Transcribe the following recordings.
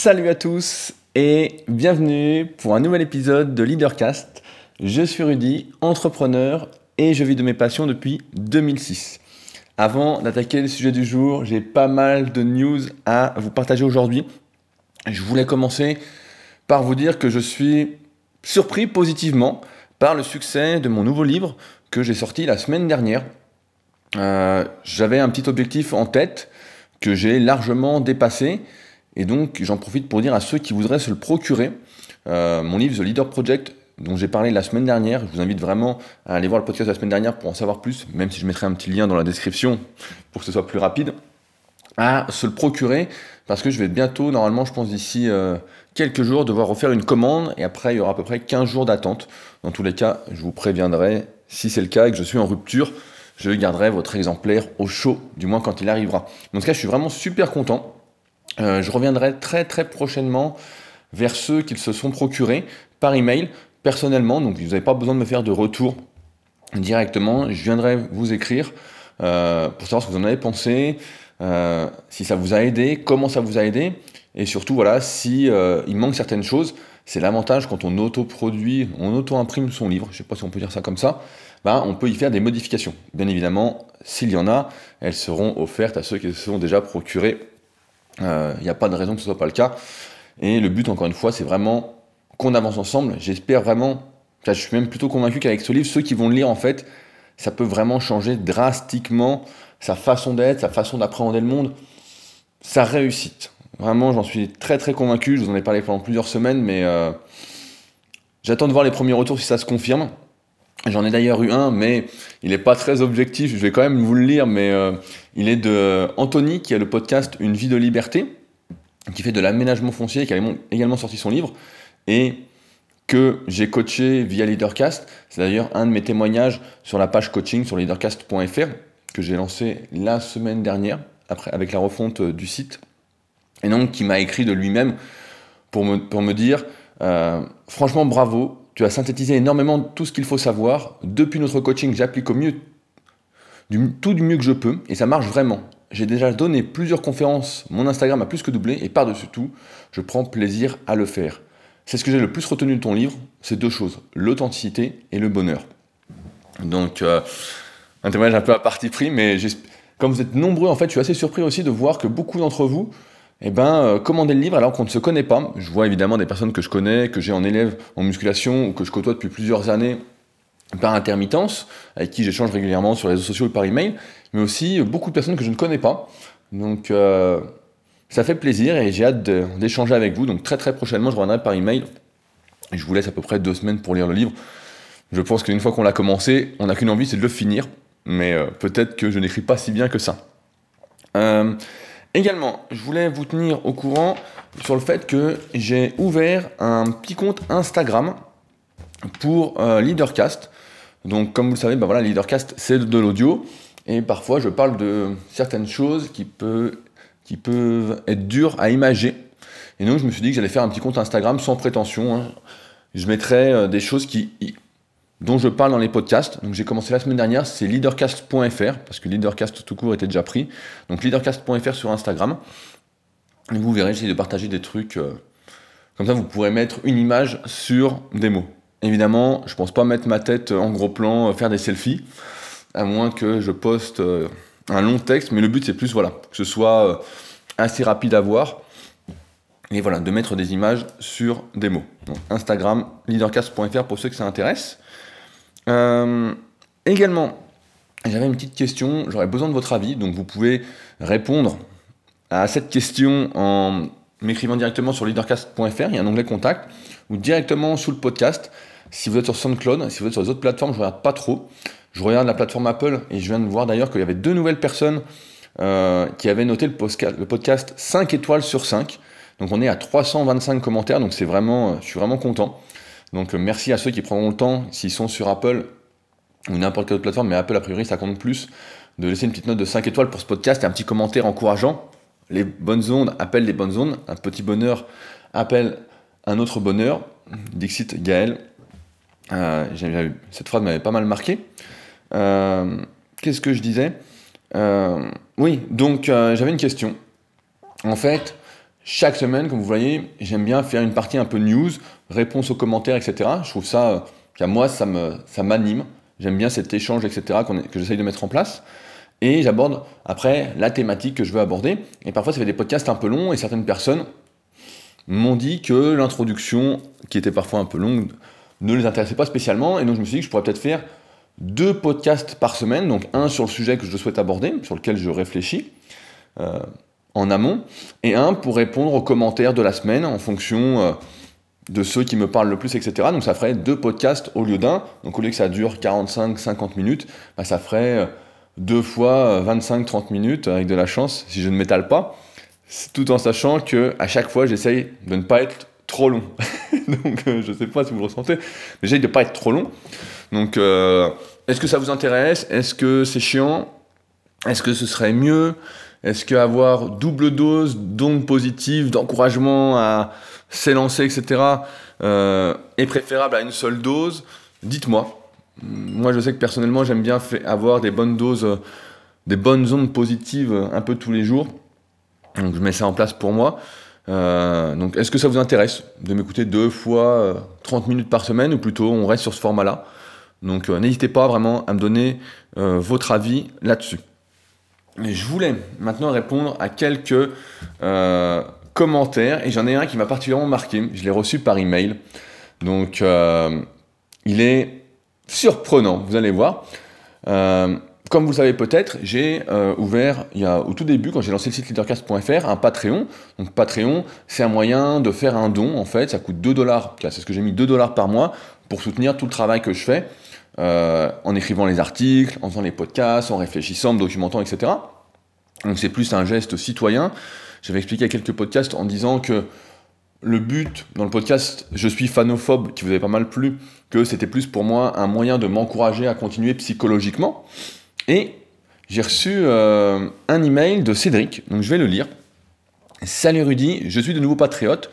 Salut à tous et bienvenue pour un nouvel épisode de Leadercast. Je suis Rudy, entrepreneur et je vis de mes passions depuis 2006. Avant d'attaquer le sujet du jour, j'ai pas mal de news à vous partager aujourd'hui. Je voulais commencer par vous dire que je suis surpris positivement par le succès de mon nouveau livre que j'ai sorti la semaine dernière. Euh, j'avais un petit objectif en tête que j'ai largement dépassé et donc, j'en profite pour dire à ceux qui voudraient se le procurer, euh, mon livre The Leader Project, dont j'ai parlé la semaine dernière, je vous invite vraiment à aller voir le podcast de la semaine dernière pour en savoir plus, même si je mettrai un petit lien dans la description pour que ce soit plus rapide, à se le procurer, parce que je vais bientôt, normalement, je pense d'ici euh, quelques jours, devoir refaire une commande, et après, il y aura à peu près 15 jours d'attente. Dans tous les cas, je vous préviendrai, si c'est le cas et que je suis en rupture, je garderai votre exemplaire au chaud, du moins quand il arrivera. Dans ce cas, je suis vraiment super content. Euh, je reviendrai très très prochainement vers ceux qui se sont procurés par email personnellement, donc vous n'avez pas besoin de me faire de retour directement, je viendrai vous écrire euh, pour savoir ce que vous en avez pensé, euh, si ça vous a aidé, comment ça vous a aidé, et surtout voilà, si il manque certaines choses, c'est l'avantage quand on auto-produit, on auto-imprime son livre, je ne sais pas si on peut dire ça comme ça, ben, on peut y faire des modifications. Bien évidemment, s'il y en a, elles seront offertes à ceux qui se sont déjà procurés il euh, n'y a pas de raison que ce soit pas le cas. Et le but, encore une fois, c'est vraiment qu'on avance ensemble. J'espère vraiment, je suis même plutôt convaincu qu'avec ce livre, ceux qui vont le lire, en fait, ça peut vraiment changer drastiquement sa façon d'être, sa façon d'appréhender le monde, sa réussite. Vraiment, j'en suis très très convaincu. Je vous en ai parlé pendant plusieurs semaines, mais euh, j'attends de voir les premiers retours si ça se confirme. J'en ai d'ailleurs eu un, mais il n'est pas très objectif. Je vais quand même vous le lire, mais euh, il est de Anthony, qui a le podcast Une vie de liberté, qui fait de l'aménagement foncier, qui a également sorti son livre, et que j'ai coaché via Leadercast. C'est d'ailleurs un de mes témoignages sur la page coaching sur leadercast.fr, que j'ai lancé la semaine dernière, avec la refonte du site. Et donc, qui m'a écrit de lui-même pour me, pour me dire euh, Franchement, bravo, tu as synthétisé énormément tout ce qu'il faut savoir. Depuis notre coaching, j'applique au mieux tout du mieux que je peux et ça marche vraiment. J'ai déjà donné plusieurs conférences, mon Instagram a plus que doublé et par-dessus tout, je prends plaisir à le faire. C'est ce que j'ai le plus retenu de ton livre, c'est deux choses, l'authenticité et le bonheur. Donc, euh, un témoignage un peu à parti pris, mais comme vous êtes nombreux, en fait, je suis assez surpris aussi de voir que beaucoup d'entre vous eh ben, euh, commander le livre alors qu'on ne se connaît pas. Je vois évidemment des personnes que je connais, que j'ai en élève en musculation ou que je côtoie depuis plusieurs années par intermittence, avec qui j'échange régulièrement sur les réseaux sociaux ou par email, mais aussi beaucoup de personnes que je ne connais pas. Donc euh, ça fait plaisir et j'ai hâte d'échanger avec vous. Donc très très prochainement, je reviendrai par email. Je vous laisse à peu près deux semaines pour lire le livre. Je pense qu'une fois qu'on l'a commencé, on n'a qu'une envie, c'est de le finir. Mais euh, peut-être que je n'écris pas si bien que ça. Également, je voulais vous tenir au courant sur le fait que j'ai ouvert un petit compte Instagram pour euh, Leadercast. Donc, comme vous le savez, bah voilà, Leadercast, c'est de l'audio. Et parfois, je parle de certaines choses qui, qui peuvent être dures à imager. Et donc, je me suis dit que j'allais faire un petit compte Instagram sans prétention. Hein. Je mettrais euh, des choses qui dont je parle dans les podcasts. Donc j'ai commencé la semaine dernière, c'est leadercast.fr, parce que leadercast tout court était déjà pris. Donc leadercast.fr sur Instagram. Et vous verrez, j'essaie de partager des trucs. Euh, comme ça, vous pourrez mettre une image sur des mots. Évidemment, je pense pas mettre ma tête en gros plan, euh, faire des selfies, à moins que je poste euh, un long texte, mais le but c'est plus voilà, que ce soit assez rapide à voir. Et voilà, de mettre des images sur des mots. Instagram, leadercast.fr pour ceux que ça intéresse. Euh, également, j'avais une petite question, j'aurais besoin de votre avis, donc vous pouvez répondre à cette question en m'écrivant directement sur leadercast.fr, il y a un onglet contact, ou directement sous le podcast. Si vous êtes sur SoundCloud, si vous êtes sur les autres plateformes, je ne regarde pas trop. Je regarde la plateforme Apple et je viens de voir d'ailleurs qu'il y avait deux nouvelles personnes euh, qui avaient noté le podcast, le podcast 5 étoiles sur 5. Donc on est à 325 commentaires, donc c'est vraiment, je suis vraiment content. Donc euh, merci à ceux qui prendront le temps, s'ils sont sur Apple ou n'importe quelle autre plateforme, mais Apple a priori ça compte plus, de laisser une petite note de 5 étoiles pour ce podcast et un petit commentaire encourageant. Les bonnes ondes appellent les bonnes ondes, un petit bonheur appelle un autre bonheur. Dixit Gaël. Euh, cette phrase m'avait pas mal marqué. Euh, qu'est-ce que je disais? Oui, donc j'avais une question. En fait, chaque semaine, comme vous voyez, j'aime bien faire une partie un peu news, réponse aux commentaires, etc. Je trouve ça, qu'à moi, ça m'anime. Ça J'aime bien cet échange, etc., que j'essaye de mettre en place. Et j'aborde après la thématique que je veux aborder. Et parfois, ça fait des podcasts un peu longs, et certaines personnes m'ont dit que l'introduction, qui était parfois un peu longue, ne les intéressait pas spécialement. Et donc, je me suis dit que je pourrais peut-être faire deux podcasts par semaine, donc un sur le sujet que je souhaite aborder, sur lequel je réfléchis euh, en amont, et un pour répondre aux commentaires de la semaine en fonction euh, de ceux qui me parlent le plus, etc. Donc ça ferait deux podcasts au lieu d'un. Donc au lieu que ça dure 45-50 minutes, bah, ça ferait euh, deux fois 25-30 minutes avec de la chance si je ne m'étale pas, tout en sachant que à chaque fois j'essaye de ne pas être trop long. Donc je ne sais pas si vous le ressentez, mais j'essaye de ne pas être trop long. Donc, euh, est-ce que ça vous intéresse? Est-ce que c'est chiant? Est-ce que ce serait mieux? Est-ce qu'avoir double dose d'ondes positives, d'encouragement à s'élancer, etc., euh, est préférable à une seule dose? Dites-moi. Moi, je sais que personnellement, j'aime bien avoir des bonnes doses, des bonnes ondes positives un peu tous les jours. Donc, je mets ça en place pour moi. Euh, donc, est-ce que ça vous intéresse de m'écouter deux fois 30 minutes par semaine ou plutôt on reste sur ce format-là? Donc euh, n'hésitez pas vraiment à me donner euh, votre avis là-dessus. Et je voulais maintenant répondre à quelques euh, commentaires et j'en ai un qui m'a particulièrement marqué. Je l'ai reçu par email. Donc il est surprenant, vous allez voir. comme vous le savez peut-être, j'ai ouvert il y a, au tout début, quand j'ai lancé le site leadercast.fr, un Patreon. Donc Patreon, c'est un moyen de faire un don en fait. Ça coûte 2 dollars. C'est ce que j'ai mis 2 dollars par mois pour soutenir tout le travail que je fais. Euh, en écrivant les articles, en faisant les podcasts, en réfléchissant, en documentant, etc. Donc c'est plus un geste citoyen. J'avais expliqué à quelques podcasts en disant que le but dans le podcast Je suis fanophobe, qui vous avait pas mal plu, que c'était plus pour moi un moyen de m'encourager à continuer psychologiquement. Et j'ai reçu euh, un email de Cédric, donc je vais le lire. Salut Rudy, je suis de nouveau patriote.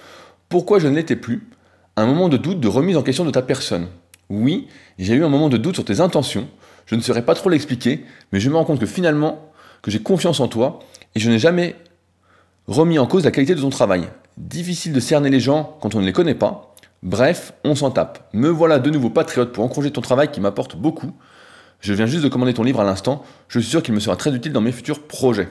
Pourquoi je ne l'étais plus? Un moment de doute, de remise en question de ta personne. Oui, j'ai eu un moment de doute sur tes intentions, je ne saurais pas trop l'expliquer, mais je me rends compte que finalement, que j'ai confiance en toi, et je n'ai jamais remis en cause la qualité de ton travail. Difficile de cerner les gens quand on ne les connaît pas. Bref, on s'en tape. Me voilà de nouveau patriote pour encourager ton travail qui m'apporte beaucoup. Je viens juste de commander ton livre à l'instant, je suis sûr qu'il me sera très utile dans mes futurs projets.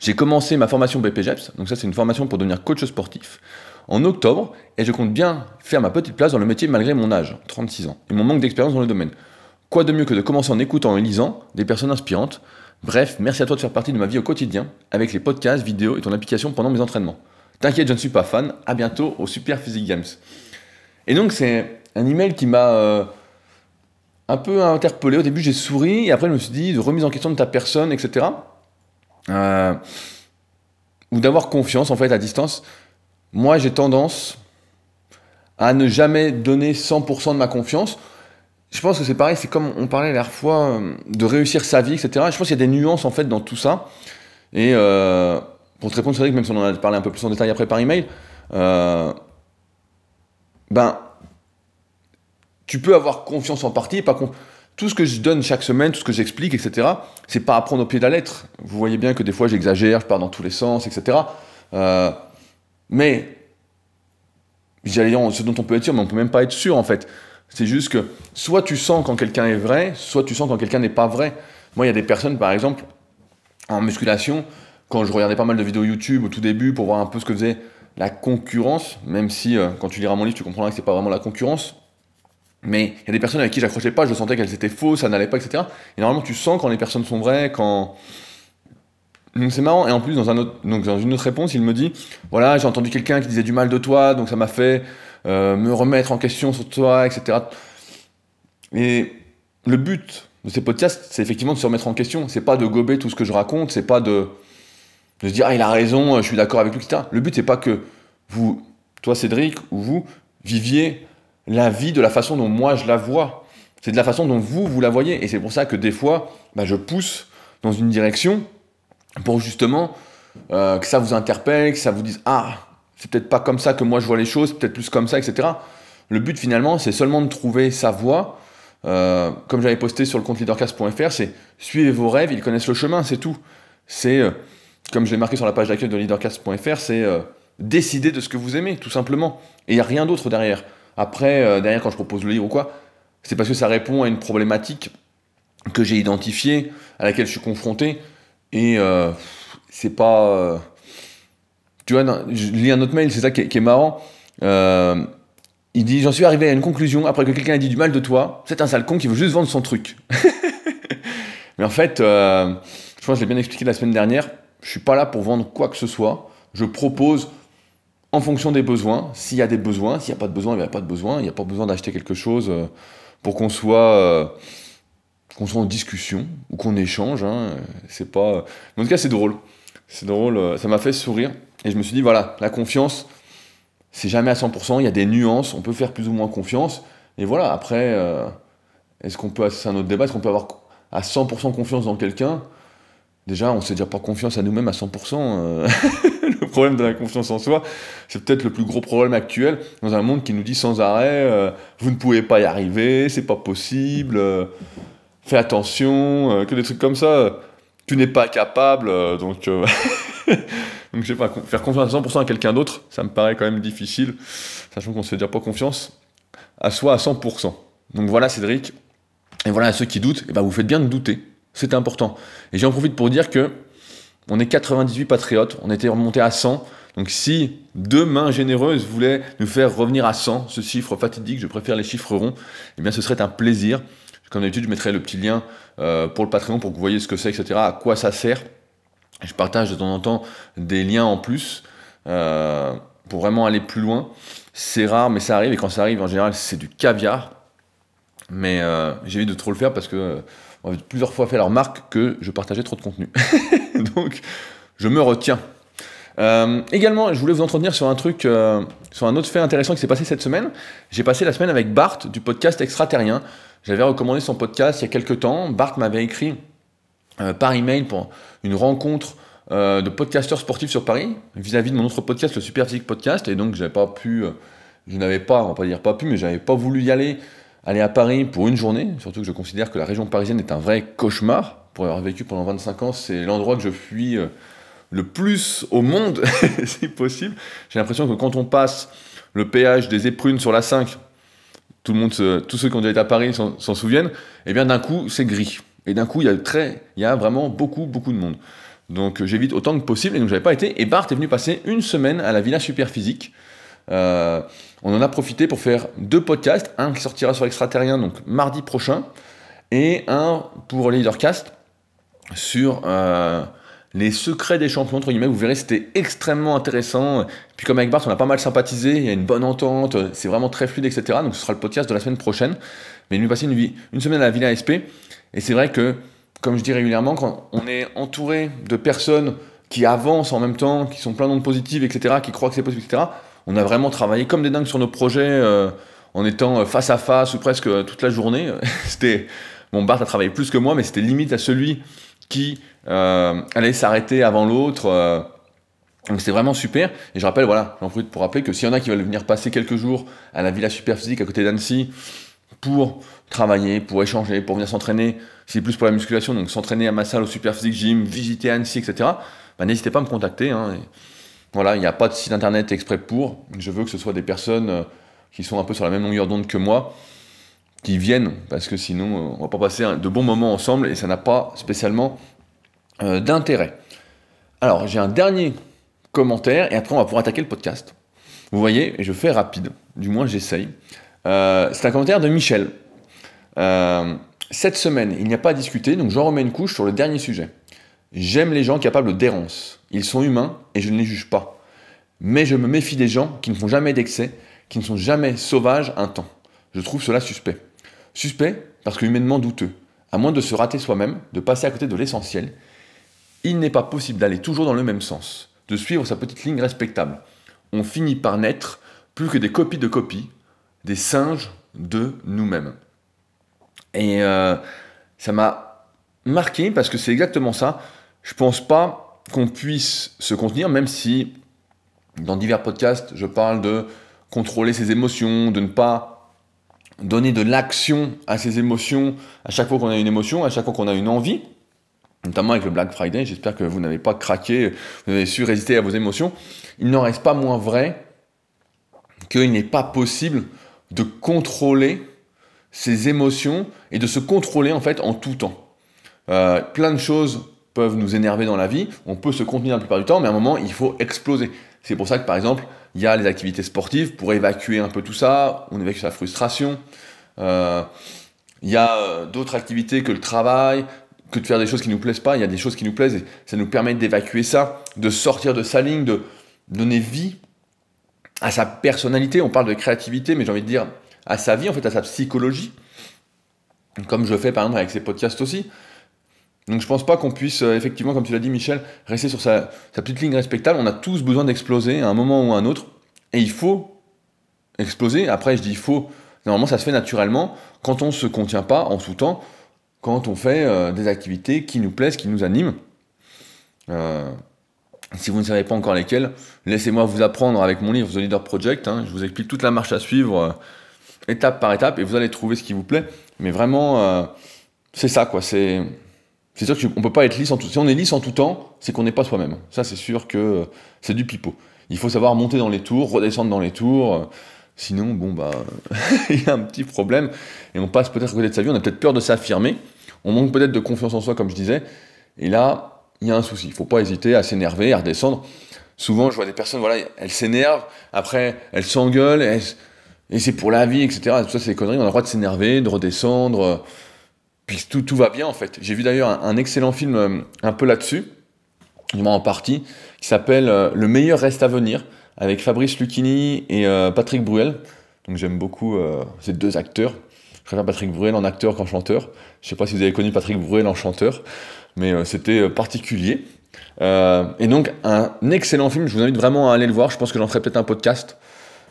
J'ai commencé ma formation BPGEPS, donc ça c'est une formation pour devenir coach sportif en octobre et je compte bien faire ma petite place dans le métier malgré mon âge, 36 ans, et mon manque d'expérience dans le domaine. Quoi de mieux que de commencer en écoutant et lisant des personnes inspirantes Bref, merci à toi de faire partie de ma vie au quotidien, avec les podcasts, vidéos et ton application pendant mes entraînements. T'inquiète, je ne suis pas fan, à bientôt au Super Physique Games. Et donc c'est un email qui m'a euh, un peu interpellé. Au début j'ai souri, et après je me suis dit de remise en question de ta personne, etc. Euh, ou d'avoir confiance en fait à distance moi j'ai tendance à ne jamais donner 100% de ma confiance. Je pense que c'est pareil, c'est comme on parlait la dernière fois euh, de réussir sa vie, etc. Je pense qu'il y a des nuances en fait dans tout ça. Et euh, pour te répondre, c'est vrai que même si on en a parlé un peu plus en détail après par email, euh, ben, tu peux avoir confiance en partie, pas tout ce que je donne chaque semaine, tout ce que j'explique, etc., c'est pas à prendre au pied de la lettre. Vous voyez bien que des fois j'exagère, je pars dans tous les sens, etc. Mais, j'allais dire ce dont on peut être sûr, mais on peut même pas être sûr en fait. C'est juste que soit tu sens quand quelqu'un est vrai, soit tu sens quand quelqu'un n'est pas vrai. Moi, il y a des personnes, par exemple, en musculation, quand je regardais pas mal de vidéos YouTube au tout début pour voir un peu ce que faisait la concurrence, même si euh, quand tu liras mon livre, tu comprendras que c'est pas vraiment la concurrence. Mais il y a des personnes avec qui j'accrochais pas, je sentais qu'elles étaient fausses, ça n'allait pas, etc. Et normalement, tu sens quand les personnes sont vraies, quand, donc c'est marrant, et en plus, dans, une autre réponse, il me dit Voilà, j'ai entendu quelqu'un qui disait du mal de toi, donc ça m'a fait euh, me remettre en question sur toi, etc. Et le but de ces podcasts, c'est effectivement de se remettre en question. C'est pas de gober tout ce que je raconte, c'est pas de, de se dire Ah, il a raison, je suis d'accord avec lui, etc. Le but, c'est pas que vous, toi Cédric, ou vous, viviez la vie de la façon dont moi je la vois. C'est de la façon dont vous, vous la voyez. Et c'est pour ça que des fois, bah, je pousse dans une direction pour justement euh, que ça vous interpelle, que ça vous dise Ah, c'est peut-être pas comme ça que moi je vois les choses, peut-être plus comme ça, etc. Le but finalement, c'est seulement de trouver sa voie. Euh, comme j'avais posté sur le compte leadercast.fr, c'est suivez vos rêves, ils connaissent le chemin, c'est tout. C'est euh, comme je l'ai marqué sur la page d'accueil de leadercast.fr, c'est décider de ce que vous aimez, tout simplement. Et il n'y a rien d'autre derrière. Après, derrière, quand je propose le livre ou quoi, c'est parce que ça répond à une problématique que j'ai identifiée, à laquelle je suis confronté. Et euh, c'est pas. tu vois, je lis un autre mail, c'est ça qui est, marrant. il dit J'en suis arrivé à une conclusion après que quelqu'un a dit du mal de toi. C'est un sale con qui veut juste vendre son truc. Mais en fait, je pense que je l'ai bien expliqué la semaine dernière je suis pas là pour vendre quoi que ce soit. Je propose en fonction des besoins. S'il y a des besoins, s'il n'y a pas de besoin, il n'y a pas de besoin. Il n'y a pas besoin d'acheter quelque chose euh, pour qu'on soit, euh, qu'on soit en discussion ou qu'on échange. Hein. C'est pas. en tout cas, c'est drôle. C'est drôle. Euh, ça m'a fait sourire. Et je me suis dit, voilà, la confiance, c'est jamais à 100%. Il y a des nuances. On peut faire plus ou moins confiance. Et voilà, après, est-ce qu'on peut. C'est un autre débat. Est-ce qu'on peut avoir à 100% confiance dans quelqu'un? Déjà, on ne sait déjà pas confiance à nous-mêmes à 100%. Euh. le problème de la confiance en soi, c'est peut-être le plus gros problème actuel dans un monde qui nous dit sans arrêt euh, vous ne pouvez pas y arriver, c'est pas possible, euh, fais attention, que des trucs comme ça. Tu n'es pas capable, donc, donc je sais pas, faire confiance à 100% à quelqu'un d'autre, ça me paraît quand même difficile, sachant qu'on ne se fait déjà pas confiance à soi à 100%. Donc voilà Cédric, et voilà à ceux qui doutent, et eh ben vous faites bien de douter c'est important. Et j'en profite pour dire que on est 98 patriotes, on était remonté à 100. Donc si deux mains généreuses voulaient nous faire revenir à 100, ce chiffre fatidique, je préfère les chiffres ronds, eh bien ce serait un plaisir. Comme d'habitude, je mettrai le petit lien euh, pour le Patreon pour que vous voyez ce que c'est, etc., à quoi ça sert. Je partage de temps en temps des liens en plus euh, pour vraiment aller plus loin. C'est rare, mais ça arrive, et quand ça arrive, en général, c'est du caviar. Mais euh, j'évite de trop le faire parce que plusieurs fois fait la remarque que je partageais trop de contenu. Donc, je me retiens. Également, je voulais vous entretenir sur un truc, sur un autre fait intéressant qui s'est passé cette semaine. J'ai passé la semaine avec Bart du podcast Extraterrien. J'avais recommandé son podcast il y a quelques temps. Bart m'avait écrit euh, par email pour une rencontre de podcasteurs sportifs sur Paris vis-à-vis de mon autre podcast, le Super Physique Podcast. Et donc, j'avais pas pu, je n'avais pas, on va pas dire pas pu, mais j'avais pas voulu y aller aller à Paris pour une journée, surtout que je considère que la région parisienne est un vrai cauchemar. Pour avoir vécu pendant 25 ans, c'est l'endroit que je fuis euh, le plus au monde, si possible. J'ai l'impression que quand on passe le péage des Éprunes sur la 5, tout le monde, tous ceux qui ont déjà été à Paris s'en souviennent, et eh bien d'un coup, c'est gris. Et d'un coup, il y, a très, il y a vraiment beaucoup, beaucoup de monde. Donc j'évite autant que possible, et donc j'avais pas été. Et Bart est venu passer une semaine à la Villa Superphysique. Euh, on en a profité pour faire deux podcasts, un qui sortira sur Extraterrien, donc mardi prochain, et un pour Leadercast sur euh, les secrets des champions, entre guillemets. Vous verrez, c'était extrêmement intéressant. Puis comme avec Bart, on a pas mal sympathisé, il y a une bonne entente, c'est vraiment très fluide, etc. Donc ce sera le podcast de la semaine prochaine. Mais il nous passer une, une semaine à la Villa SP. Et c'est vrai que, comme je dis régulièrement, quand on est entouré de personnes qui avancent en même temps, qui sont plein d'ondes positives, etc., qui croient que c'est possible, etc., on a vraiment travaillé comme des dingues sur nos projets euh, en étant euh, face à face ou presque euh, toute la journée. c'était bon, Bart a travaillé plus que moi, mais c'était limite à celui qui allait s'arrêter avant l'autre. donc c'était vraiment super. Et je rappelle, voilà, j'en profite pour rappeler que s'il y en a qui veulent venir passer quelques jours à la Villa Superphysique à côté d'Annecy pour travailler, pour échanger, pour venir s'entraîner, c'est plus pour la musculation, donc s'entraîner à ma salle au Superphysique Gym, visiter Annecy, etc., bah, n'hésitez pas à me contacter. Hein, voilà, il n'y a pas de site internet exprès pour. Je veux que ce soit des personnes euh, qui sont un peu sur la même longueur d'onde que moi, qui viennent, parce que sinon, euh, on va pas passer de bons moments ensemble et ça n'a pas spécialement euh, d'intérêt. Alors, j'ai un dernier commentaire et après, on va pouvoir attaquer le podcast. Vous voyez, et je fais rapide, du moins j'essaye. c'est un commentaire de Michel. cette semaine, il n'y a pas à discuter, donc j'en remets une couche sur le dernier sujet. J'aime les gens capables d'errance. Ils sont humains et je ne les juge pas. Mais je me méfie des gens qui ne font jamais d'excès, qui ne sont jamais sauvages un temps. Je trouve cela suspect. Suspect parce que humainement douteux. À moins de se rater soi-même, de passer à côté de l'essentiel, il n'est pas possible d'aller toujours dans le même sens, de suivre sa petite ligne respectable. On finit par n'être plus que des copies de copies, des singes de nous-mêmes. Et euh, ça m'a marqué parce que c'est exactement ça je pense pas qu'on puisse se contenir, même si dans divers podcasts, je parle de contrôler ses émotions, de ne pas donner de l'action à ses émotions à chaque fois qu'on a une émotion, à chaque fois qu'on a une envie. notamment avec le Black Friday. J'espère que vous n'avez pas craqué, vous avez su résister à vos émotions. Il n'en reste pas moins vrai qu'il n'est pas possible de contrôler ses émotions et de se contrôler en fait en tout temps. Euh, plein de choses peuvent nous énerver dans la vie, on peut se contenir la plupart du temps, mais à un moment il faut exploser. C'est pour ça que par exemple il y a les activités sportives pour évacuer un peu tout ça, on évacue sa frustration. Euh, il y a euh, d'autres activités que le travail, que de faire des choses qui nous plaisent pas. Il y a des choses qui nous plaisent et ça nous permet d'évacuer ça, de sortir de sa ligne, de donner vie à sa personnalité. On parle de créativité, mais j'ai envie de dire à sa vie, en fait, à sa psychologie. Comme je fais par exemple avec ces podcasts aussi. Donc je pense pas qu'on puisse, euh, effectivement, comme tu l'as dit Michel, rester sur sa, petite ligne respectable. On a tous besoin d'exploser à un moment ou à un autre. Et il faut exploser. Après, je dis il faut. Normalement, ça se fait naturellement quand on ne se contient pas en tout temps quand on fait euh, des activités qui nous plaisent, qui nous animent. Euh, si vous ne savez pas encore lesquelles, laissez-moi vous apprendre avec mon livre The Leader Project. Hein. je vous explique toute la marche à suivre, étape par étape, et vous allez trouver ce qui vous plaît. Mais vraiment, c'est ça, quoi. C'est, c'est sûr qu'on ne peut pas être lisse en tout Si on est lisse en tout temps, c'est qu'on n'est pas soi-même. Ça, c'est sûr que c'est du pipeau. Il faut savoir monter dans les tours, redescendre dans les tours. Sinon, bon, bah, il y a un petit problème. Et on passe peut-être à côté de sa vie, on a peut-être peur de s'affirmer. On manque peut-être de confiance en soi, comme je disais. Et là, il y a un souci. Il ne faut pas hésiter à s'énerver, à redescendre. Souvent, je vois des personnes, voilà, elles s'énervent, après, elles s'engueulent, et c'est pour la vie, etc. Tout ça, c'est des conneries. On a le droit de s'énerver, de redescendre. Puis tout, va bien, en fait. J'ai vu d'ailleurs un, excellent film euh, un peu là-dessus, du moins en partie, qui s'appelle euh, Le meilleur reste à venir, avec Fabrice Lucchini et euh, Patrick Bruel. Donc j'aime beaucoup ces deux acteurs. Je préfère Patrick Bruel en acteur qu'en chanteur. Je sais pas si vous avez connu Patrick Bruel en chanteur, mais c'était particulier. Et donc, un excellent film, je vous invite vraiment à aller le voir. Je pense que j'en ferai peut-être un podcast.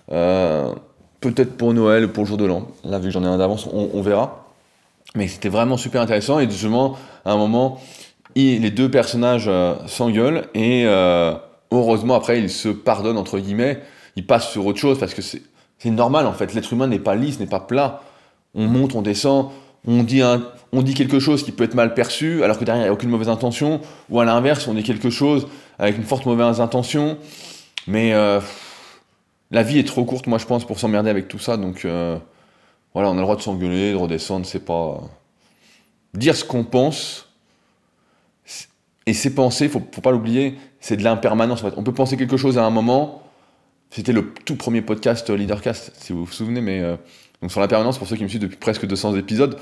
peut-être pour Noël ou pour le jour de l'an. Là, vu que j'en ai un d'avance, on, verra. Mais c'était vraiment super intéressant. Et justement, à un moment, les deux personnages s'engueulent et heureusement, après, ils se pardonnent, entre guillemets. Ils passent sur autre chose parce que c'est normal en fait. L'être humain n'est pas lisse, n'est pas plat on monte, on descend, on dit, on dit quelque chose qui peut être mal perçu, alors que derrière, il n'y a aucune mauvaise intention, ou à l'inverse, on dit quelque chose avec une forte mauvaise intention, mais euh, la vie est trop courte, moi, je pense, pour s'emmerder avec tout ça, donc euh, voilà, on a le droit de s'engueuler, de redescendre, c'est pas... Dire ce qu'on pense, et ses pensées, faut, faut pas l'oublier, c'est de l'impermanence, en fait. On peut penser quelque chose à un moment, c'était le tout premier podcast Leadercast, si vous vous souvenez, mais... Euh, donc sur l'impermanence, pour ceux qui me suivent depuis presque 200 épisodes,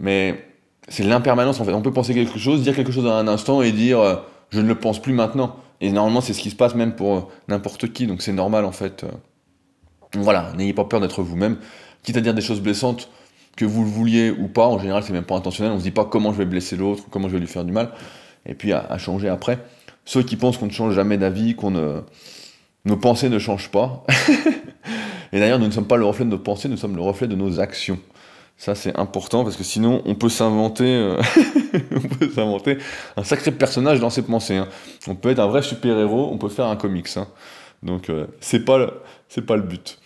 mais c'est l'impermanence en fait. On peut penser quelque chose, dire quelque chose à un instant et dire euh, je ne le pense plus maintenant. Et normalement, c'est ce qui se passe même pour euh, n'importe qui, donc c'est normal en fait. Euh. voilà, n'ayez pas peur d'être vous-même. Quitte à dire des choses blessantes, que vous le vouliez ou pas, en général, c'est même pas intentionnel. On se dit pas comment je vais blesser l'autre, comment je vais lui faire du mal, et puis à, changer après. Ceux qui pensent qu'on ne change jamais d'avis, qu'on. Nos pensées ne changent pas. Et d'ailleurs, nous ne sommes pas le reflet de nos pensées, nous sommes le reflet de nos actions. Ça, c'est important parce que sinon, on peut s'inventer, euh, un sacré personnage dans ses pensées. Hein. On peut être un vrai super-héros, on peut faire un comics. Hein. Donc, euh, c'est pas, c'est pas le but.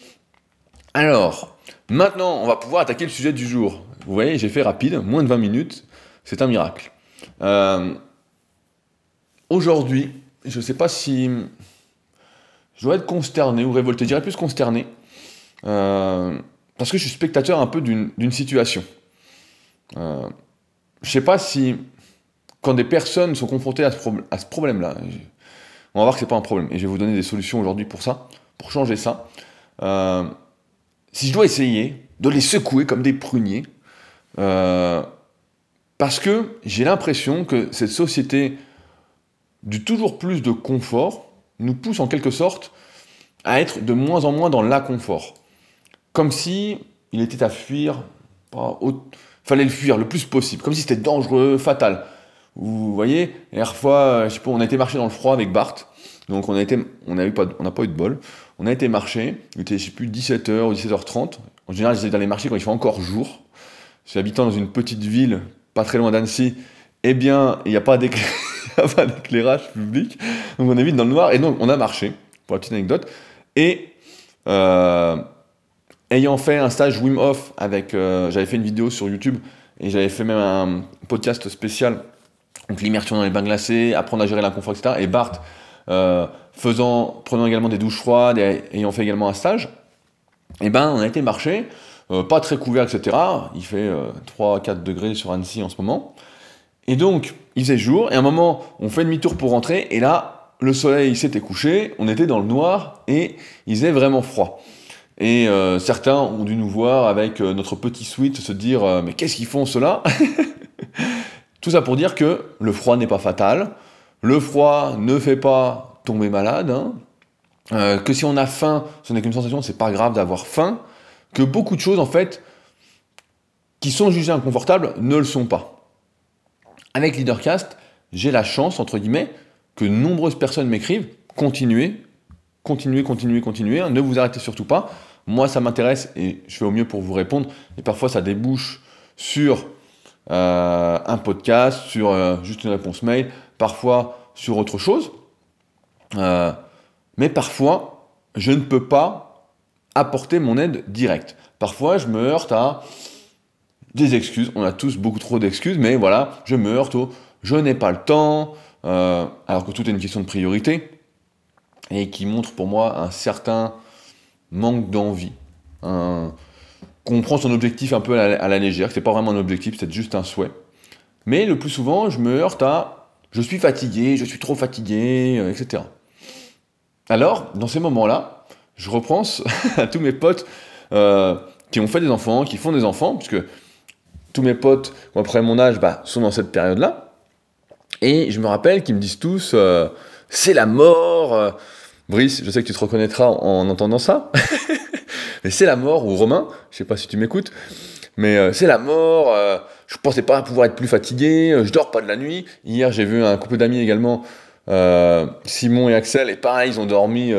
Alors, maintenant, on va pouvoir attaquer le sujet du jour. Vous voyez, j'ai fait rapide, moins de 20 minutes. C'est un miracle. Euh, aujourd'hui, je ne sais pas si je dois être consterné ou révolté, je dirais plus consterné euh, parce que je suis spectateur un peu d'une situation. Euh, je sais pas si, quand des personnes sont confrontées à ce, ce problème-là, on va voir que c'est pas un problème, et je vais vous donner des solutions aujourd'hui pour ça, pour changer ça. Si je dois essayer de les secouer comme des pruniers, euh, parce que j'ai l'impression que cette société du toujours plus de confort nous pousse en quelque sorte à être de moins en moins dans l'inconfort comme si il était à fuir, fallait le fuir le plus possible, comme si c'était dangereux, fatal. Vous voyez, la dernière fois, je on a été marcher dans le froid avec Bart, donc on a n'a pas eu de bol. On a été marcher, il était, je plus, 17h ou 17h30. En général, j'essaie d'aller marcher quand il fait encore jour. Je suis habitant dans une petite ville, pas très loin d'Annecy. Eh bien, il n'y a pas d'éclairage public, donc on est vite dans le noir. Et donc, on a marché, pour la petite anecdote. Et euh, ayant fait un stage Wim Hof avec, euh, j'avais fait une vidéo sur YouTube et j'avais fait même un podcast spécial donc l'immersion dans les bains glacés, apprendre à gérer l'inconfort, etc. Et Bart, euh, faisant, prenant également des douches froides et ayant fait également un stage, eh ben, on a été marcher, euh, pas très couvert, etc. Il fait 3-4 degrés sur Annecy en ce moment. Et donc, il faisait jour, et à un moment, on fait demi-tour pour rentrer, et là, le soleil s'était couché, on était dans le noir, et il faisait vraiment froid. Et euh, certains ont dû nous voir avec euh, notre petit suite se dire euh, mais qu'est-ce qu'ils font cela Tout ça pour dire que le froid n'est pas fatal, le froid ne fait pas tomber malade, hein. que si on a faim, ce n'est qu'une sensation, c'est pas grave d'avoir faim, que beaucoup de choses en fait qui sont jugées inconfortables ne le sont pas. Avec Leadercast, j'ai la chance, entre guillemets, que nombreuses personnes m'écrivent, continuez, continuez, continuez, continuez, hein, ne vous arrêtez surtout pas. Moi, ça m'intéresse et je fais au mieux pour vous répondre. Et parfois, ça débouche sur euh, un podcast, sur euh, juste une réponse mail, parfois sur autre chose. Euh, mais parfois, je ne peux pas apporter mon aide directe. Parfois, je me heurte à des excuses. On a tous beaucoup trop d'excuses, mais voilà, je me heurte au je n'ai pas le temps, alors que tout est une question de priorité, et qui montre pour moi un certain manque d'envie. qu'on prend son objectif un peu à la, légère, que c'est pas vraiment un objectif, c'est juste un souhait. Mais le plus souvent, je me heurte à je suis fatigué, je suis trop fatigué, euh, etc. Alors, dans ces moments-là, je repense à tous mes potes euh, qui ont fait des enfants, qui font des enfants, puisque tous mes potes, après mon âge, bah, sont dans cette période-là. Et je me rappelle qu'ils me disent tous, euh, c'est la mort, Brice, je sais que tu te reconnaîtras en entendant ça. mais c'est la mort, ou Romain, je sais pas si tu m'écoutes, mais euh, c'est la mort, euh, je pensais pas pouvoir être plus fatigué, euh, je dors pas de la nuit. Hier, j'ai vu un couple d'amis également, Simon et Axel, et pareil, ils ont dormi, ils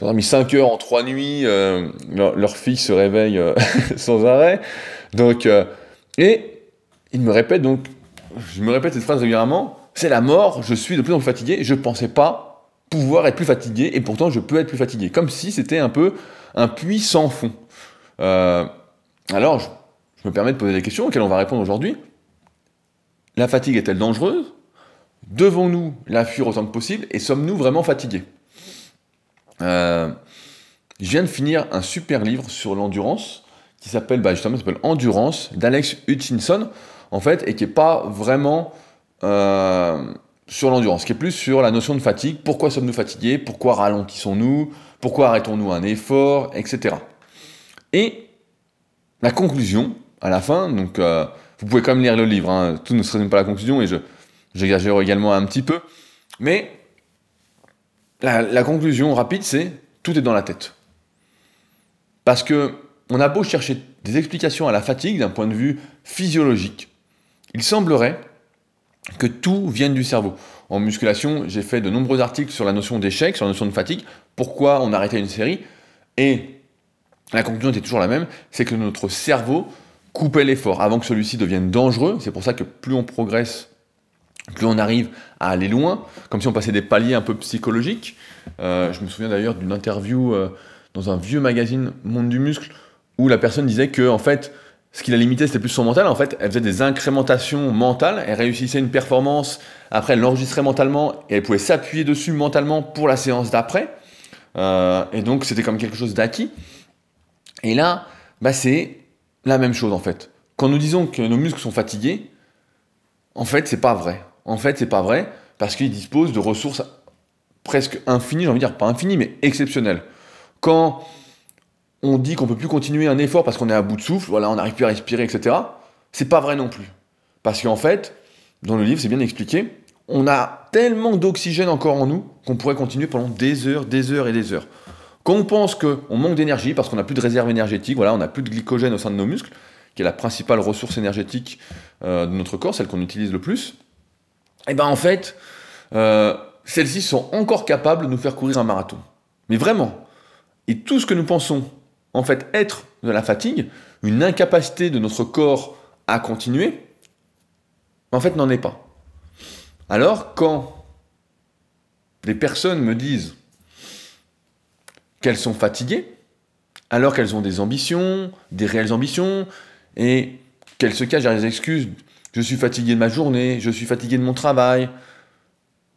ont dormi 5 heures en 3 nuits, leur, leur, fille se réveille sans arrêt. Donc, et ils me répètent donc, je me répète cette phrase régulièrement, c'est la mort, je suis de plus en plus fatigué, je pensais pas pouvoir être plus fatigué, et pourtant je peux être plus fatigué. Comme si c'était un peu un puits sans fond. Euh, alors, je, me permets de poser des questions auxquelles on va répondre aujourd'hui. La fatigue est-elle dangereuse? Devons-nous la fuir autant que possible Et sommes-nous vraiment fatigués euh, Je viens de finir un super livre sur l'endurance qui s'appelle bah, justement s'appelle Endurance d'Alex Hutchinson en fait et qui est pas vraiment euh, sur l'endurance, qui est plus sur la notion de fatigue. Pourquoi sommes-nous fatigués? Pourquoi ralentissons-nous? Pourquoi arrêtons-nous un effort? Etc. Et la conclusion, à la fin, donc euh, vous pouvez quand même lire le livre, hein, tout ne serait pas la conclusion, et je, j'exagère également un petit peu, mais la, conclusion rapide, c'est tout est dans la tête. Parce que on a beau chercher des explications à la fatigue d'un point de vue physiologique, il semblerait que tout vienne du cerveau. En musculation, j'ai fait de nombreux articles sur la notion d'échec, sur la notion de fatigue, pourquoi on arrêtait une série, et la conclusion était toujours la même, c'est que notre cerveau coupait l'effort avant que celui-ci devienne dangereux. C'est pour ça que plus on progresse, plus on arrive à aller loin, comme si on passait des paliers un peu psychologiques. Euh, je me souviens d'ailleurs d'une interview euh, dans un vieux magazine Monde du Muscle, où la personne disait que, en fait, ce qui la limitait, c'était plus son mental. En fait, elle faisait des incrémentations mentales, elle réussissait une performance, après elle l'enregistrait mentalement et elle pouvait s'appuyer dessus mentalement pour la séance d'après. Euh, et donc c'était comme quelque chose d'acquis. Et là, bah, c'est la même chose en fait. Quand nous disons que nos muscles sont fatigués, en fait, c'est pas vrai. En fait, c'est pas vrai parce qu'ils disposent de ressources presque infinies, j'ai envie de dire pas infinies, mais exceptionnelles. Quand on dit qu'on peut plus continuer un effort parce qu'on est à bout de souffle, voilà, on n'arrive plus à respirer, etc. C'est pas vrai non plus. Parce qu'en fait, dans le livre, c'est bien expliqué, on a tellement d'oxygène encore en nous qu'on pourrait continuer pendant des heures, des heures et des heures. Quand on pense qu'on manque d'énergie parce qu'on n'a plus de réserve énergétique, voilà, on n'a plus de glycogène au sein de nos muscles, qui est la principale ressource énergétique euh, de notre corps, celle qu'on utilise le plus, et eh ben en fait, euh, celles-ci sont encore capables de nous faire courir un marathon. Mais vraiment. Et tout ce que nous pensons en fait être de la fatigue, une incapacité de notre corps à continuer, en fait n'en est pas. Alors quand les personnes me disent qu'elles sont fatiguées, alors qu'elles ont des ambitions, des réelles ambitions, et qu'elles se cachent derrière des excuses je suis fatigué de ma journée, je suis fatigué de mon travail.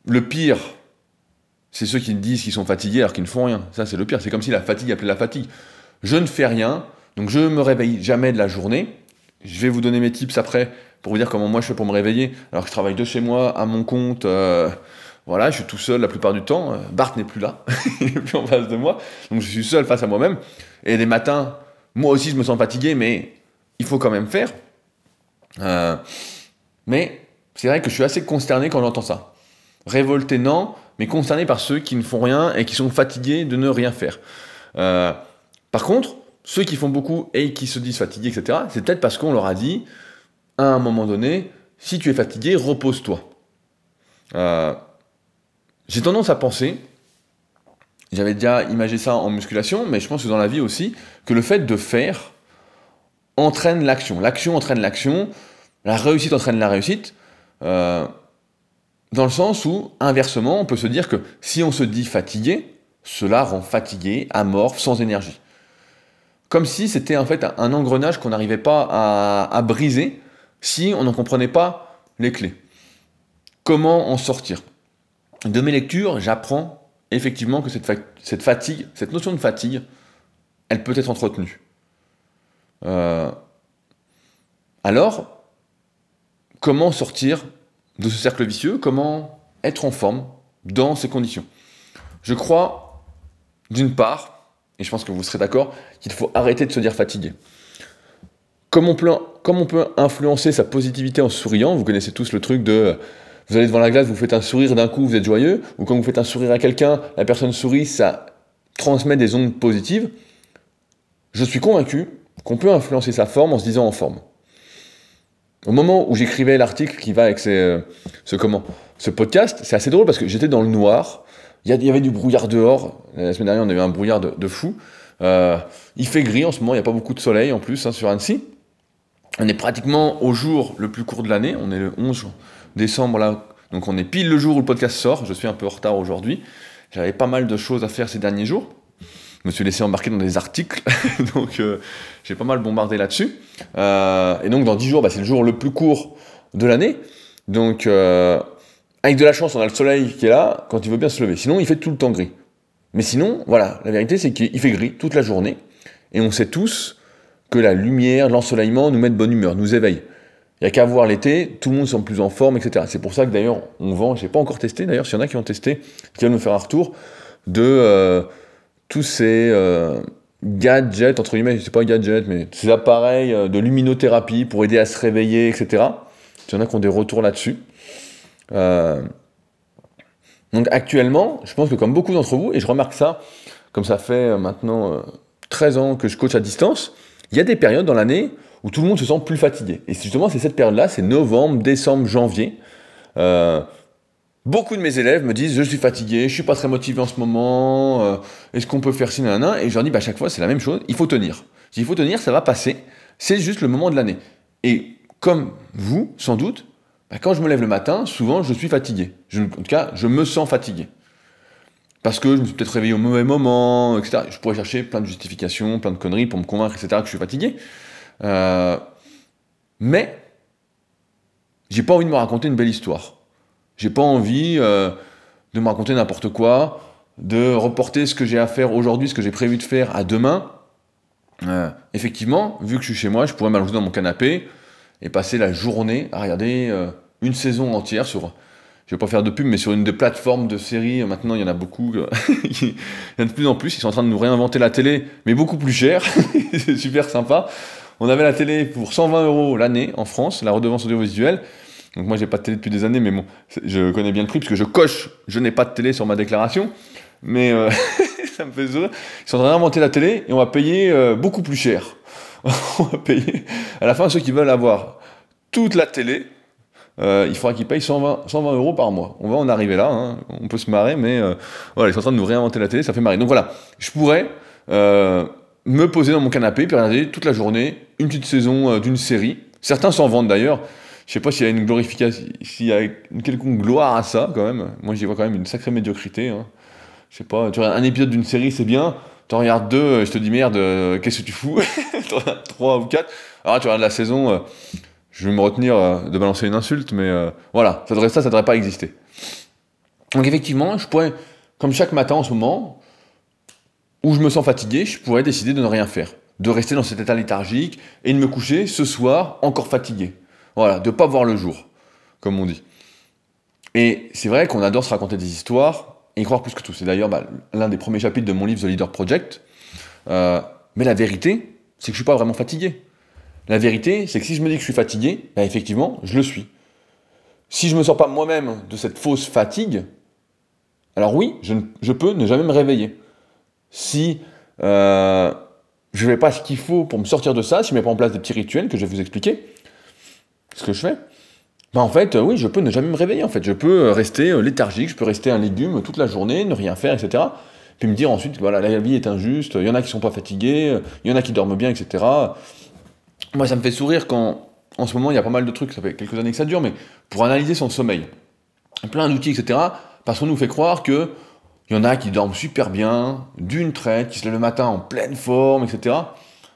Le pire, c'est ceux qui disent qu'ils sont fatigués alors qu'ils ne font rien. Ça, c'est le pire. C'est comme si la fatigue appelait la fatigue. Je ne fais rien, donc je ne me réveille jamais de la journée. Je vais vous donner mes tips après pour vous dire comment moi je fais pour me réveiller. Alors que je travaille de chez moi, à mon compte. Euh, voilà, je suis tout seul la plupart du temps. Euh, Bart n'est plus là, il n'est plus en face de moi. Donc je suis seul face à moi-même. Et des matins, moi aussi je me sens fatigué, mais il faut quand même faire. Euh, mais c'est vrai que je suis assez consterné quand j'entends ça. Révolté, non, mais consterné par ceux qui ne font rien et qui sont fatigués de ne rien faire. Euh, par contre, ceux qui font beaucoup et qui se disent fatigués, etc., c'est peut-être parce qu'on leur a dit, à un moment donné, si tu es fatigué, repose-toi. Euh, j'ai tendance à penser, j'avais déjà imagé ça en musculation, mais je pense que dans la vie aussi, que le fait de faire entraîne l'action. L'action entraîne l'action, la réussite entraîne la réussite, euh, dans le sens où, inversement, on peut se dire que si on se dit fatigué, cela rend fatigué, amorphe, sans énergie. Comme si c'était en fait un engrenage qu'on n'arrivait pas à, briser si on n'en comprenait pas les clés. Comment en sortir? De mes lectures, j'apprends effectivement que cette, cette, fatigue, cette notion de fatigue, elle peut être entretenue. Euh, alors, comment sortir de ce cercle vicieux? Comment être en forme dans ces conditions? Je crois, d'une part, et je pense que vous serez d'accord, qu'il faut arrêter de se dire fatigué. Comme on, peut, comme on peut influencer sa positivité en souriant, vous connaissez tous le truc de vous allez devant la glace, vous faites un sourire, d'un coup vous êtes joyeux, ou quand vous faites un sourire à quelqu'un, la personne sourit, ça transmet des ondes positives. Je suis convaincu qu'on peut influencer sa forme en se disant en forme. Au moment où j'écrivais l'article qui va avec euh, ce, comment, ce podcast, c'est assez drôle parce que j'étais dans le noir, il y, avait du brouillard dehors, la semaine dernière on a eu un brouillard de, fou, euh, il fait gris en ce moment, il n'y a pas beaucoup de soleil en plus hein, sur Annecy. On est pratiquement au jour le plus court de l'année, on est le 11 décembre là, donc on est pile le jour où le podcast sort, je suis un peu en retard aujourd'hui, j'avais pas mal de choses à faire ces derniers jours, me suis laissé embarquer dans des articles, donc euh, j'ai pas mal bombardé là-dessus. Euh, et donc dans 10 jours, bah, c'est le jour le plus court de l'année. Donc euh, avec de la chance, on a le soleil qui est là quand il veut bien se lever. Sinon, il fait tout le temps gris. Mais sinon, voilà, la vérité c'est qu'il fait gris toute la journée. Et on sait tous que la lumière, l'ensoleillement nous met de bonne humeur, nous éveille. Il n'y a qu'à voir l'été, tout le monde semble plus en forme, etc. C'est pour ça que d'ailleurs, on vend, j'ai pas encore testé d'ailleurs, s'il y en a qui ont testé, qui viennent me faire un retour, de tous ces euh, gadgets, entre guillemets, c'est pas gadgets, mais ces appareils euh, de luminothérapie pour aider à se réveiller, etc. Il y en a qui ont des retours là-dessus. Euh, donc actuellement, je pense que comme beaucoup d'entre vous, et je remarque ça, comme ça fait maintenant 13 ans que je coach à distance, il y a des périodes dans l'année où tout le monde se sent plus fatigué. Et justement, c'est cette période-là, c'est novembre, décembre, janvier. Beaucoup de mes élèves me disent je suis fatigué, je suis pas très motivé en ce moment, euh, est-ce qu'on peut faire ci, nanana Et je leur dis bah, à chaque fois c'est la même chose, il faut tenir. Il faut tenir, ça va passer, c'est juste le moment de l'année. Et comme vous, sans doute, bah, quand je me lève le matin, souvent je suis fatigué. en tout cas, je me sens fatigué. Parce que je me suis peut-être réveillé au mauvais moment, etc. Je pourrais chercher plein de justifications, plein de conneries pour me convaincre, etc., que je suis fatigué. Euh, mais, j'ai pas envie de me raconter une belle histoire. J'ai pas envie euh, de me raconter n'importe quoi, de reporter ce que j'ai à faire aujourd'hui, ce que j'ai prévu de faire à demain. Euh, effectivement, vu que je suis chez moi, je pourrais m'allonger dans mon canapé et passer la journée à regarder euh, une saison entière sur, je vais pas faire de pub, mais sur une des plateformes de séries, maintenant il y en a beaucoup, il y en a de plus en plus, ils sont en train de nous réinventer la télé, mais beaucoup plus cher, c'est super sympa. On avait la télé pour 120 euros l'année en France, la redevance audiovisuelle, donc moi j'ai pas de télé depuis des années, mais bon, je connais bien le prix parce que je coche, je n'ai pas de télé sur ma déclaration. Mais euh, ça me fait sourire. Ils sont en train d'inventer la télé et on va payer euh, beaucoup plus cher. on va payer. À la fin, ceux qui veulent avoir toute la télé, euh, il faudra qu'ils payent 120, 120 euros par mois. On va en arriver là, hein. on peut se marrer, mais voilà, ils sont en train de nous réinventer la télé, ça fait marrer. Donc voilà, je pourrais me poser dans mon canapé et regarder toute la journée une petite saison d'une série. Certains s'en vendent d'ailleurs. Je sais pas s'il y a une glorification, s'il y a une quelconque gloire à ça quand même. Moi j'y vois quand même une sacrée médiocrité. Hein. Je sais pas, tu regardes un épisode d'une série, c'est bien. Tu en regardes deux, euh, je te dis merde, euh, qu'est-ce que tu fous? Tu regardes trois ou quatre. Alors tu regardes la saison, euh, je vais me retenir de balancer une insulte, mais voilà, ça devrait, ça, ça devrait pas exister. Donc effectivement, je pourrais, comme chaque matin en ce moment, où je me sens fatigué, je pourrais décider de ne rien faire, de rester dans cet état léthargique et de me coucher ce soir encore fatigué. Voilà, de pas voir le jour, comme on dit. Et c'est vrai qu'on adore se raconter des histoires et y croire plus que tout. C'est d'ailleurs bah, l'un des premiers chapitres de mon livre The Leader Project. Euh, mais la vérité, c'est que je suis pas vraiment fatigué. La vérité, c'est que si je me dis que je suis fatigué, bah, effectivement, je le suis. Si je ne me sors pas moi-même de cette fausse fatigue, alors oui, je, peux ne jamais me réveiller. Si euh, je ne fais pas ce qu'il faut pour me sortir de ça, si je ne mets pas en place des petits rituels que je vais vous expliquer, ce que je fais, bah en fait, oui, je peux ne jamais me réveiller. En fait, je peux rester léthargique, je peux rester un légume toute la journée, ne rien faire, etc. Puis me dire ensuite, voilà, la vie est injuste, il y en a qui sont pas fatigués, il y en a qui dorment bien, etc. Moi, ça me fait sourire quand, en ce moment, il y a pas mal de trucs, ça fait quelques années que ça dure, mais pour analyser son sommeil, plein d'outils, etc., parce qu'on nous fait croire que il y en a qui dorment super bien, d'une traite, qui se lèvent le matin en pleine forme, etc.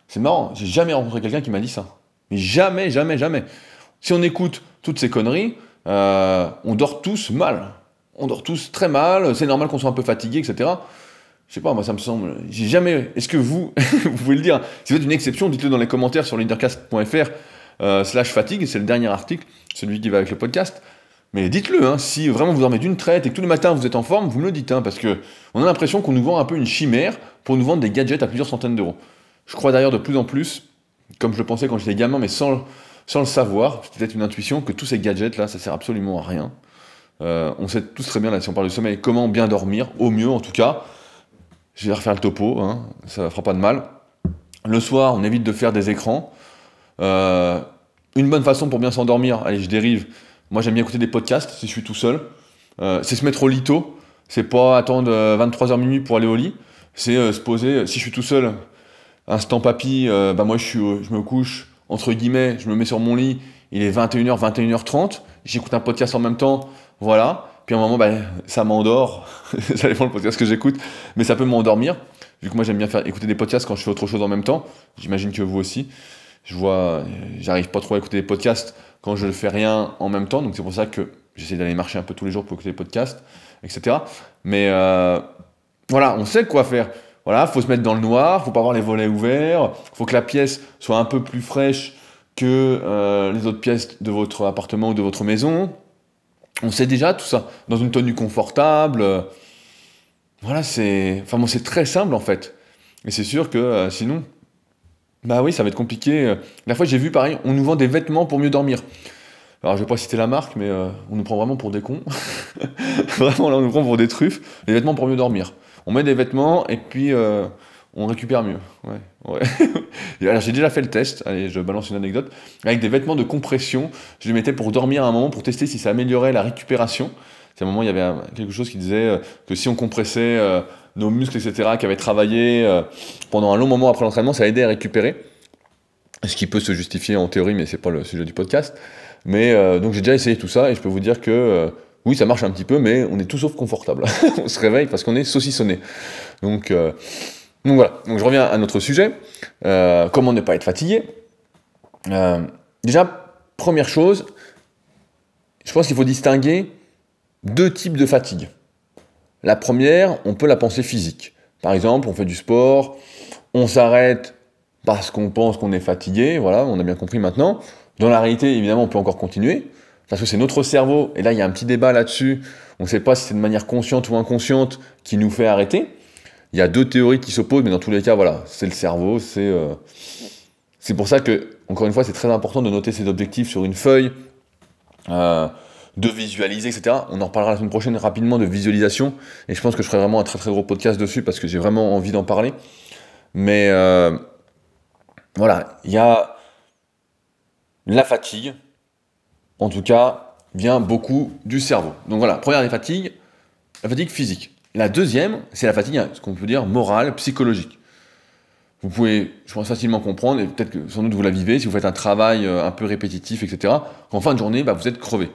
C'est marrant, j'ai jamais rencontré quelqu'un qui m'a dit ça. Mais jamais, jamais, jamais. Si on écoute toutes ces conneries, euh, on dort tous mal. On dort tous très mal, c'est normal qu'on soit un peu fatigué, etc je sais pas, moi ça me semble. J'ai jamais. Est-ce que vous, vous pouvez le dire Si vous êtes une exception, dites-le dans les commentaires sur leadercast.fr euh, slash fatigue, c'est le dernier article, celui qui va avec le podcast. Mais dites-le, hein, si vraiment vous dormez d'une traite et que tous les matins vous êtes en forme, vous me le dites, hein, parce que on a l'impression qu'on nous vend un peu une chimère pour nous vendre des gadgets à plusieurs centaines d'euros. Je crois d'ailleurs de plus en plus, comme je le pensais quand j'étais gamin, mais sans, sans le savoir, c'était peut-être une intuition, que tous ces gadgets là, ça sert absolument à rien. Euh, on sait tous très bien, là, si on parle du sommeil, comment bien dormir, au mieux en tout cas. Je vais refaire le topo, hein, ça ne fera pas de mal. Le soir, on évite de faire des écrans. Euh, une bonne façon pour bien s'endormir, allez, je dérive. Moi, j'aime bien écouter des podcasts si je suis tout seul. Euh, c'est se mettre au lit tôt. C'est pas attendre 23h minuit pour aller au lit. C'est se poser, si je suis tout seul, instant papy, bah moi je me couche, entre guillemets, je me mets sur mon lit, il est 21h, 21h30, j'écoute un podcast en même temps, voilà. Puis à un moment, bah, ça m'endort. ça dépend le podcast que j'écoute, mais ça peut m'endormir. Vu que moi j'aime bien faire écouter des podcasts quand je fais autre chose en même temps. J'imagine que vous aussi. Je vois, j'arrive pas trop à écouter des podcasts quand je ne fais rien en même temps. Donc c'est pour ça que j'essaie d'aller marcher un peu tous les jours pour écouter des podcasts, etc. Mais euh, voilà, on sait quoi faire. Voilà, faut se mettre dans le noir, faut pas avoir les volets ouverts, faut que la pièce soit un peu plus fraîche que euh, les autres pièces de votre appartement ou de votre maison on sait déjà tout ça. Dans une tenue confortable. Euh, voilà, c'est. Enfin, bon, c'est très simple en fait. Et c'est sûr que euh, sinon. Bah oui, ça va être compliqué. La fois, j'ai vu pareil, on nous vend des vêtements pour mieux dormir. Alors, je vais pas citer la marque, mais on nous prend vraiment pour des cons. vraiment, là, on nous prend pour des truffes. Des vêtements pour mieux dormir. On met des vêtements et puis on récupère mieux. Alors j'ai déjà fait le test, allez, je balance une anecdote, avec des vêtements de compression. Je les mettais pour dormir à un moment, pour tester si ça améliorait la récupération. C'est un moment, il y avait quelque chose qui disait euh, que si on compressait euh, nos muscles, etc., qui avaient travaillé euh, pendant un long moment après l'entraînement, ça aidait à récupérer. Ce qui peut se justifier en théorie, mais c'est pas le sujet du podcast. Mais donc j'ai déjà essayé tout ça et je peux vous dire que oui, ça marche un petit peu, mais on est tout sauf confortable. on se réveille parce qu'on est saucissonné. Donc donc voilà, je reviens à notre sujet. Euh, comment ne pas être fatigué? Euh, Déjà, première chose, je pense qu'il faut distinguer deux types de fatigue. La première, on peut la penser physique. Par exemple, on fait du sport, on s'arrête parce qu'on pense qu'on est fatigué, voilà, on a bien compris maintenant. Dans la réalité, évidemment, on peut encore continuer, parce que c'est notre cerveau, et là il y a un petit débat là-dessus, on ne sait pas si c'est de manière consciente ou inconsciente qui nous fait arrêter. Il y a deux théories qui s'opposent, mais dans tous les cas, voilà, c'est le cerveau, c'est euh, c'est pour ça que, encore une fois, c'est très important de noter ses objectifs sur une feuille, euh, de visualiser, etc. On en reparlera la semaine prochaine rapidement de visualisation, et je pense que je ferai vraiment un très très gros podcast dessus parce que j'ai vraiment envie d'en parler. Mais euh, voilà, il y a la fatigue, en tout cas, vient beaucoup du cerveau. Donc voilà, première des fatigues, la fatigue physique. La deuxième, c'est la fatigue, ce qu'on peut dire morale, psychologique. Vous pouvez, je pense, facilement comprendre, et peut-être que sans doute vous la vivez, si vous faites un travail euh, un peu répétitif, etc., qu'en fin de journée, bah, vous êtes crevé.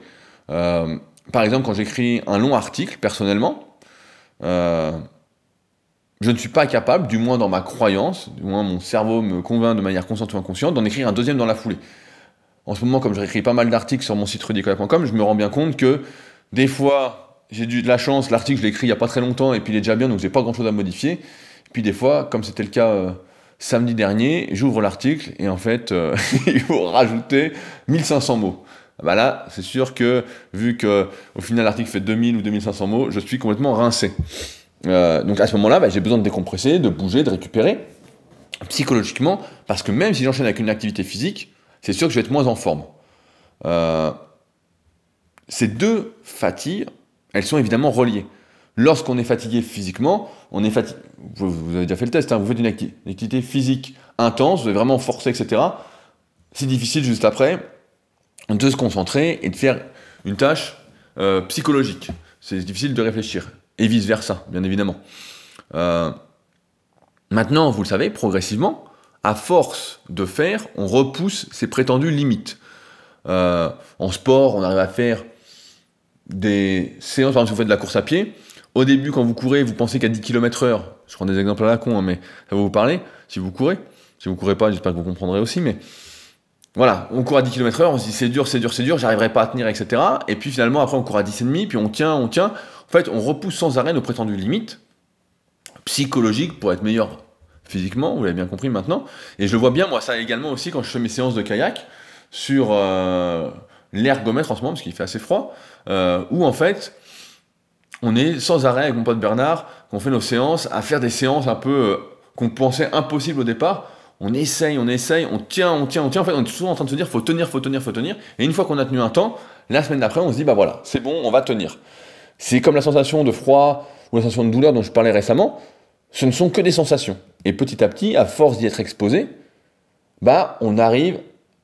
Euh, par exemple, quand j'écris un long article, personnellement, euh, je ne suis pas capable, du moins dans ma croyance, du moins mon cerveau me convainc de manière consciente ou inconsciente, d'en écrire un deuxième dans la foulée. En ce moment, comme je réécris pas mal d'articles sur mon site rudicola.com, je me rends bien compte que des fois, j'ai de la chance, l'article, je l'ai écrit il n'y a pas très longtemps, et puis il est déjà bien, donc j'ai pas grand chose à modifier. Puis des fois, comme c'était le cas euh, samedi dernier, j'ouvre l'article, et en fait, euh, il faut rajouter 1500 mots. Bah là, c'est sûr que, vu que au final l'article fait 2000 ou 2500 mots, je suis complètement rincé. Euh, donc à ce moment-là, bah, j'ai besoin de décompresser, de bouger, de récupérer psychologiquement, parce que même si j'enchaîne avec une activité physique, c'est sûr que je vais être moins en forme. Euh, ces deux fatigues, elles sont évidemment reliées. Lorsqu'on est fatigué physiquement, on est fatigué. Vous, avez déjà fait le test, hein, vous faites une, activité physique intense, vous êtes vraiment forcé, etc. C'est difficile juste après de se concentrer et de faire une tâche euh, psychologique. C'est difficile de réfléchir. Et vice-versa, bien évidemment. Euh, maintenant, vous le savez, progressivement, à force de faire, on repousse ses prétendues limites. Euh, en sport, on arrive à faire des séances, par exemple, si vous faites de la course à pied, au début, quand vous courez, vous pensez qu'à 10 km/h, je prends des exemples à la con, hein, mais ça va vous parler, si vous courez. Si vous courez pas, j'espère que vous comprendrez aussi, mais voilà, on court à 10 km/h, on se dit c'est dur, c'est dur, c'est dur, j'arriverai pas à tenir, etc. Et puis finalement, après, on court à 10,5, puis on tient, on tient. En fait, on repousse sans arrêt nos prétendues limites psychologiques pour être meilleur physiquement, vous l'avez bien compris maintenant. Et je vois bien, moi, ça également aussi quand je fais mes séances de kayak sur euh, l'ergomètre en ce moment, parce qu'il fait assez froid, euh, où en fait, on est sans arrêt avec mon pote Bernard, qu'on fait nos séances, à faire des séances un peu euh, qu'on pensait impossibles au départ, on essaye, on essaye, on tient, on tient, on tient. En fait, on est toujours en train de se dire, faut tenir, faut tenir, faut tenir. Et une fois qu'on a tenu un temps, la semaine d'après, on se dit, bah voilà, c'est bon, on va tenir. C'est comme la sensation de froid ou la sensation de douleur dont je parlais récemment. Ce ne sont que des sensations. Et petit à petit, à force d'y être exposé, bah, on arrive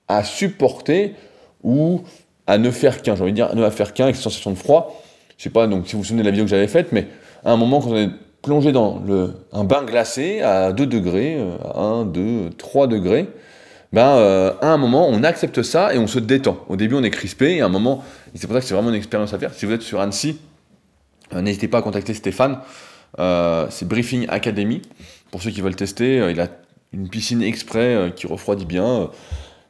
à supporter ou à ne faire qu'un, j'ai envie de dire, à ne faire qu'un avec cette sensation de froid. Je sais pas, donc si vous vous souvenez de la vidéo que j'avais faite, mais à un moment, quand on est plonger dans le, un bain glacé à 2 degrés, euh, à 1, 2, 3 degrés, ben, euh, à un moment, on accepte ça et on se détend. Au début, on est crispé, et à un moment, c'est pour ça que c'est vraiment une expérience à faire. Si vous êtes sur Annecy, euh, n'hésitez pas à contacter Stéphane. c'est Briefing Academy. Pour ceux qui veulent tester, il a une piscine exprès qui refroidit bien.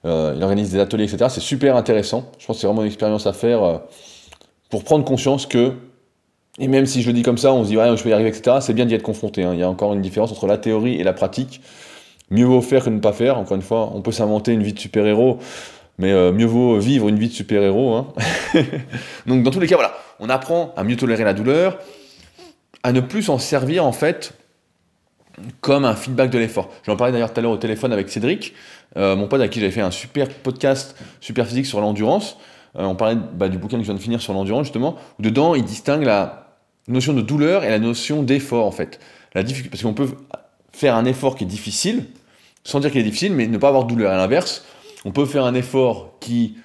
il organise des ateliers, etc. C'est super intéressant. Je pense que c'est vraiment une expérience à faire pour prendre conscience que et même si je le dis comme ça, on se dit, ouais, je peux y arriver, etc., c'est bien d'y être confronté. Hein. Il y a encore une différence entre la théorie et la pratique. Mieux vaut faire que ne pas faire. Encore une fois, on peut s'inventer une vie de super-héros, mais euh, mieux vaut vivre une vie de super-héros. Hein. Donc, dans tous les cas, voilà, on apprend à mieux tolérer la douleur, à ne plus s'en servir, en fait, comme un feedback de l'effort. J'en parlais d'ailleurs tout à l'heure au téléphone avec Cédric, euh, mon pote à qui j'avais fait un super podcast, super physique sur l'endurance. Euh, on parlait bah, du bouquin que je viens de finir sur l'endurance, justement, dedans, il distingue la notion de douleur et la notion d'effort en fait. La parce qu'on peut faire un effort qui est difficile, sans dire qu'il est difficile, mais ne pas avoir de douleur. À l'inverse, on peut faire un effort qui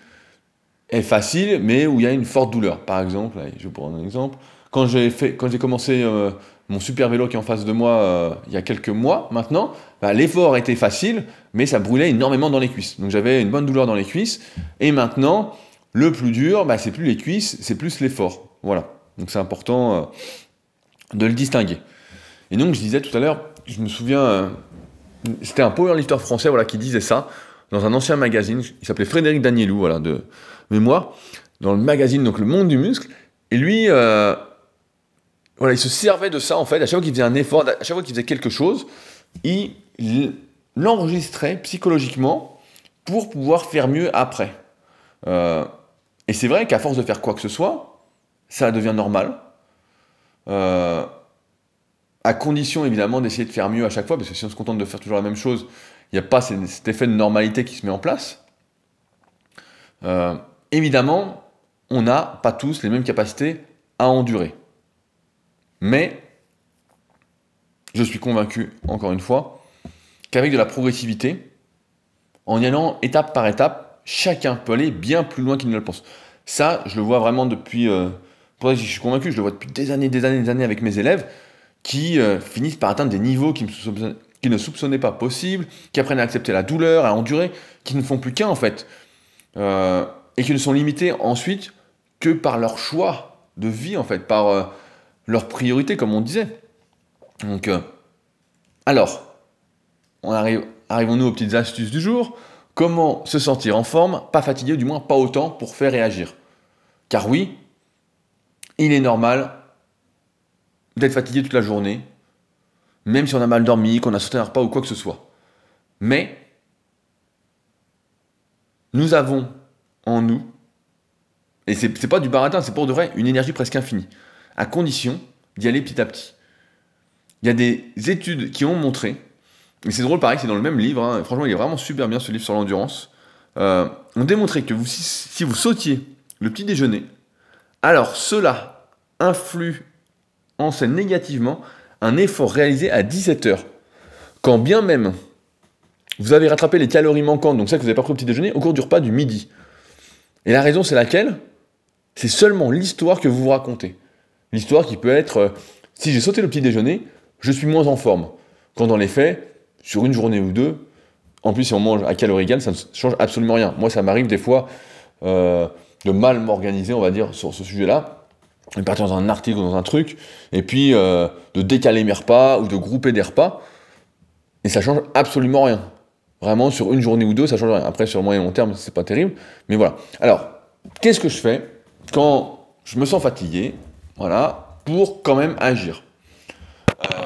est facile, mais où il y a une forte douleur. Par exemple, je vais prendre un exemple. Quand j'ai fait, quand j'ai commencé euh, mon super vélo qui est en face de moi euh, il y a quelques mois maintenant, bah, l'effort était facile, mais ça brûlait énormément dans les cuisses. Donc j'avais une bonne douleur dans les cuisses. Et maintenant, le plus dur, bah, c'est plus les cuisses, c'est plus l'effort. Voilà. Donc c'est important euh, de le distinguer. Et donc je disais tout à l'heure, je me souviens, euh, c'était un powerlifter français voilà, qui disait ça dans un ancien magazine, il s'appelait Frédéric Danielou, voilà, de mémoire, dans le magazine, donc Le Monde du Muscle, et lui, voilà, il se servait de ça en fait, à chaque fois qu'il faisait un effort, à chaque fois qu'il faisait quelque chose, il l'enregistrait psychologiquement pour pouvoir faire mieux après. et c'est vrai qu'à force de faire quoi que ce soit, ça devient normal. Euh, à condition évidemment d'essayer de faire mieux à chaque fois, parce que si on se contente de faire toujours la même chose, il n'y a pas cet effet de normalité qui se met en place. Euh, évidemment, on n'a pas tous les mêmes capacités à endurer. Mais, je suis convaincu, encore une fois, qu'avec de la progressivité, en y allant étape par étape, chacun peut aller bien plus loin qu'il ne le pense. Ça, je le vois vraiment depuis euh, pour je suis convaincu, je le vois depuis des années, des années, des années avec mes élèves, qui euh, finissent par atteindre des niveaux qui, ne soupçonnaient pas possibles, qui apprennent à accepter la douleur, à endurer, qui ne font plus qu'un en fait, euh, et qui ne sont limités ensuite que par leur choix de vie en fait, par euh, leur priorité comme on disait. Donc, alors, on arrive, arrivons-nous aux petites astuces du jour Comment se sentir en forme, pas fatigué, du moins pas autant pour faire réagir? Car oui, il est normal d'être fatigué toute la journée, même si on a mal dormi, qu'on a sauté un repas ou quoi que ce soit. Mais nous avons en nous, et c'est pas du baratin, c'est pour de vrai, une énergie presque infinie, à condition d'y aller petit à petit. Il y a des études qui ont montré, et c'est drôle pareil, c'est dans le même livre, hein, franchement il est vraiment super bien ce livre sur l'endurance, euh, ont démontré que vous, si vous sautiez le petit déjeuner, alors cela influe en scène négativement un effort réalisé à 17 heures. Quand bien même vous avez rattrapé les calories manquantes, donc ça que vous n'avez pas pris au petit déjeuner, au cours du repas du midi. Et la raison c'est laquelle? C'est seulement l'histoire que vous vous racontez. L'histoire qui peut être, euh, si j'ai sauté le petit déjeuner, je suis moins en forme. Quand dans les faits, sur une journée ou deux, en plus si on mange à calories ça ne change absolument rien. Moi ça m'arrive des fois euh, de mal m'organiser, on va dire, sur ce sujet-là, de partir dans un article ou dans un truc, et puis euh, de décaler mes repas ou de grouper des repas, et ça change absolument rien. Vraiment, sur une journée ou deux, ça change rien. Après, sur le moyen et long terme, c'est pas terrible, mais voilà. Alors, qu'est-ce que je fais quand je me sens fatigué, voilà, pour quand même agir euh,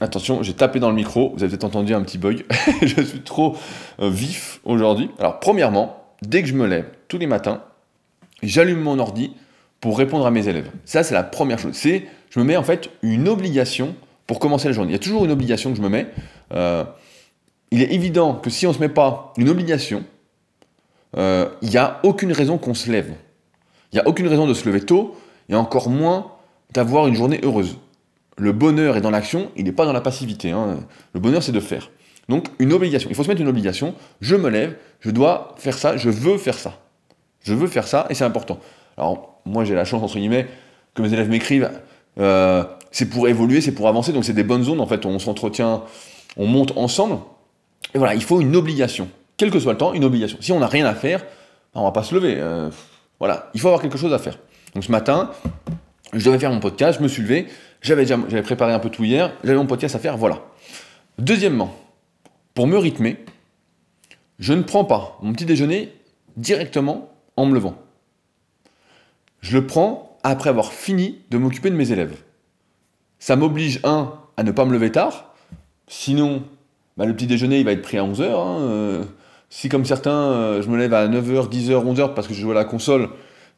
Attention, j'ai tapé dans le micro, vous avez peut-être entendu un petit bug, je suis trop euh, vif aujourd'hui. Alors, premièrement, dès que je me lève, tous les matins, j'allume mon ordi, pour répondre à mes élèves. Ça, c'est la première chose. C'est, je me mets en fait une obligation pour commencer la journée. Il y a toujours une obligation que je me mets. Euh, il est évident que si on ne se met pas une obligation, euh, il n'y a aucune raison qu'on se lève. Il n'y a aucune raison de se lever tôt, et encore moins d'avoir une journée heureuse. Le bonheur est dans l'action, il n'est pas dans la passivité. Hein. Le bonheur, c'est de faire. Donc, une obligation. Il faut se mettre une obligation. Je me lève, je dois faire ça, je veux faire ça. Je veux faire ça, et c'est important. Alors, moi j'ai la chance, entre guillemets, que mes élèves m'écrivent, euh, c'est pour évoluer, c'est pour avancer, donc c'est des bonnes zones, en fait, on s'entretient, on monte ensemble. Et voilà, il faut une obligation. Quel que soit le temps, une obligation. Si on n'a rien à faire, on va pas se lever. Euh, voilà, il faut avoir quelque chose à faire. Donc ce matin, je devais faire mon podcast, je me suis levé, j'avais préparé un peu tout hier, j'avais mon podcast à faire, voilà. Deuxièmement, pour me rythmer, je ne prends pas mon petit déjeuner directement en me levant je le prends après avoir fini de m'occuper de mes élèves. Ça m'oblige, un, à ne pas me lever tard, sinon bah, le petit déjeuner il va être pris à 11h. Hein, euh. si comme certains, euh, je me lève à 9h, 10h, 11h parce que je joue à la console,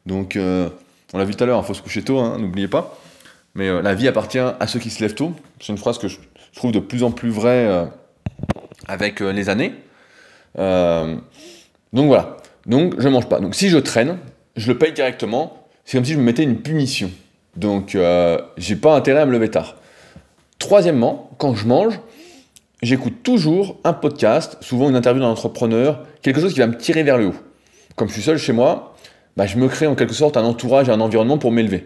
donc euh, on l'a vu tout à l'heure, il hein, faut se coucher tôt, hein, n'oubliez pas. Mais la vie appartient à ceux qui se lèvent tôt. C'est une phrase que je trouve de plus en plus vraie avec les années. donc voilà. Donc je mange pas. Donc si je traîne, je le paye directement c'est comme si je me mettais une punition. Donc, euh, j'ai pas intérêt à me lever tard. Troisièmement, quand je mange, j'écoute toujours un podcast, souvent une interview d'un entrepreneur, quelque chose qui va me tirer vers le haut. Comme je suis seul chez moi, bah, je me crée en quelque sorte un entourage un environnement pour m'élever.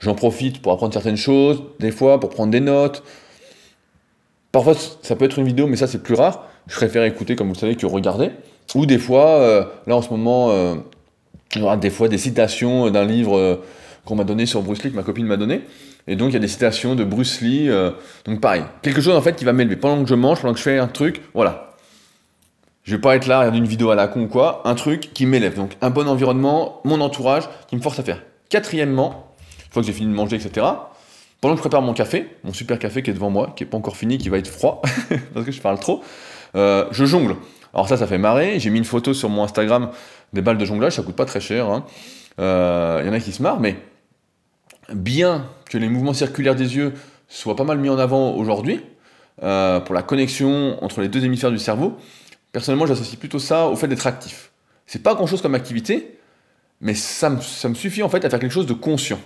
J'en profite pour apprendre certaines choses, des fois pour prendre des notes. Parfois, ça peut être une vidéo, mais ça c'est plus rare. Je préfère écouter, comme vous le savez, que regarder. Ou des fois, euh, là en ce moment, euh, aura des fois des citations d'un livre euh, qu'on m'a donné sur Bruce Lee, que ma copine m'a donné. Et donc il y a des citations de Bruce Lee. Euh, donc pareil, quelque chose en fait qui va m'élever. Pendant que je mange, pendant que je fais un truc, voilà. Je vais pas être là, regarder une vidéo à la con ou quoi, un truc qui m'élève. Donc un bon environnement, mon entourage qui me force à faire. Quatrièmement, une fois que j'ai fini de manger, etc., pendant que je prépare mon café, mon super café qui est devant moi, qui est pas encore fini, qui va être froid, parce que je parle trop, euh, je jongle. Alors ça, ça fait marrer. J'ai mis une photo sur mon Instagram des balles de jonglage, ça coûte pas très cher. Il hein. euh, y en a qui se marrent, mais bien que les mouvements circulaires des yeux soient pas mal mis en avant aujourd'hui, euh, pour la connexion entre les deux hémisphères du cerveau, personnellement j'associe plutôt ça au fait d'être actif. C'est pas grand chose comme activité, mais ça me, suffit en fait à faire quelque chose de conscient,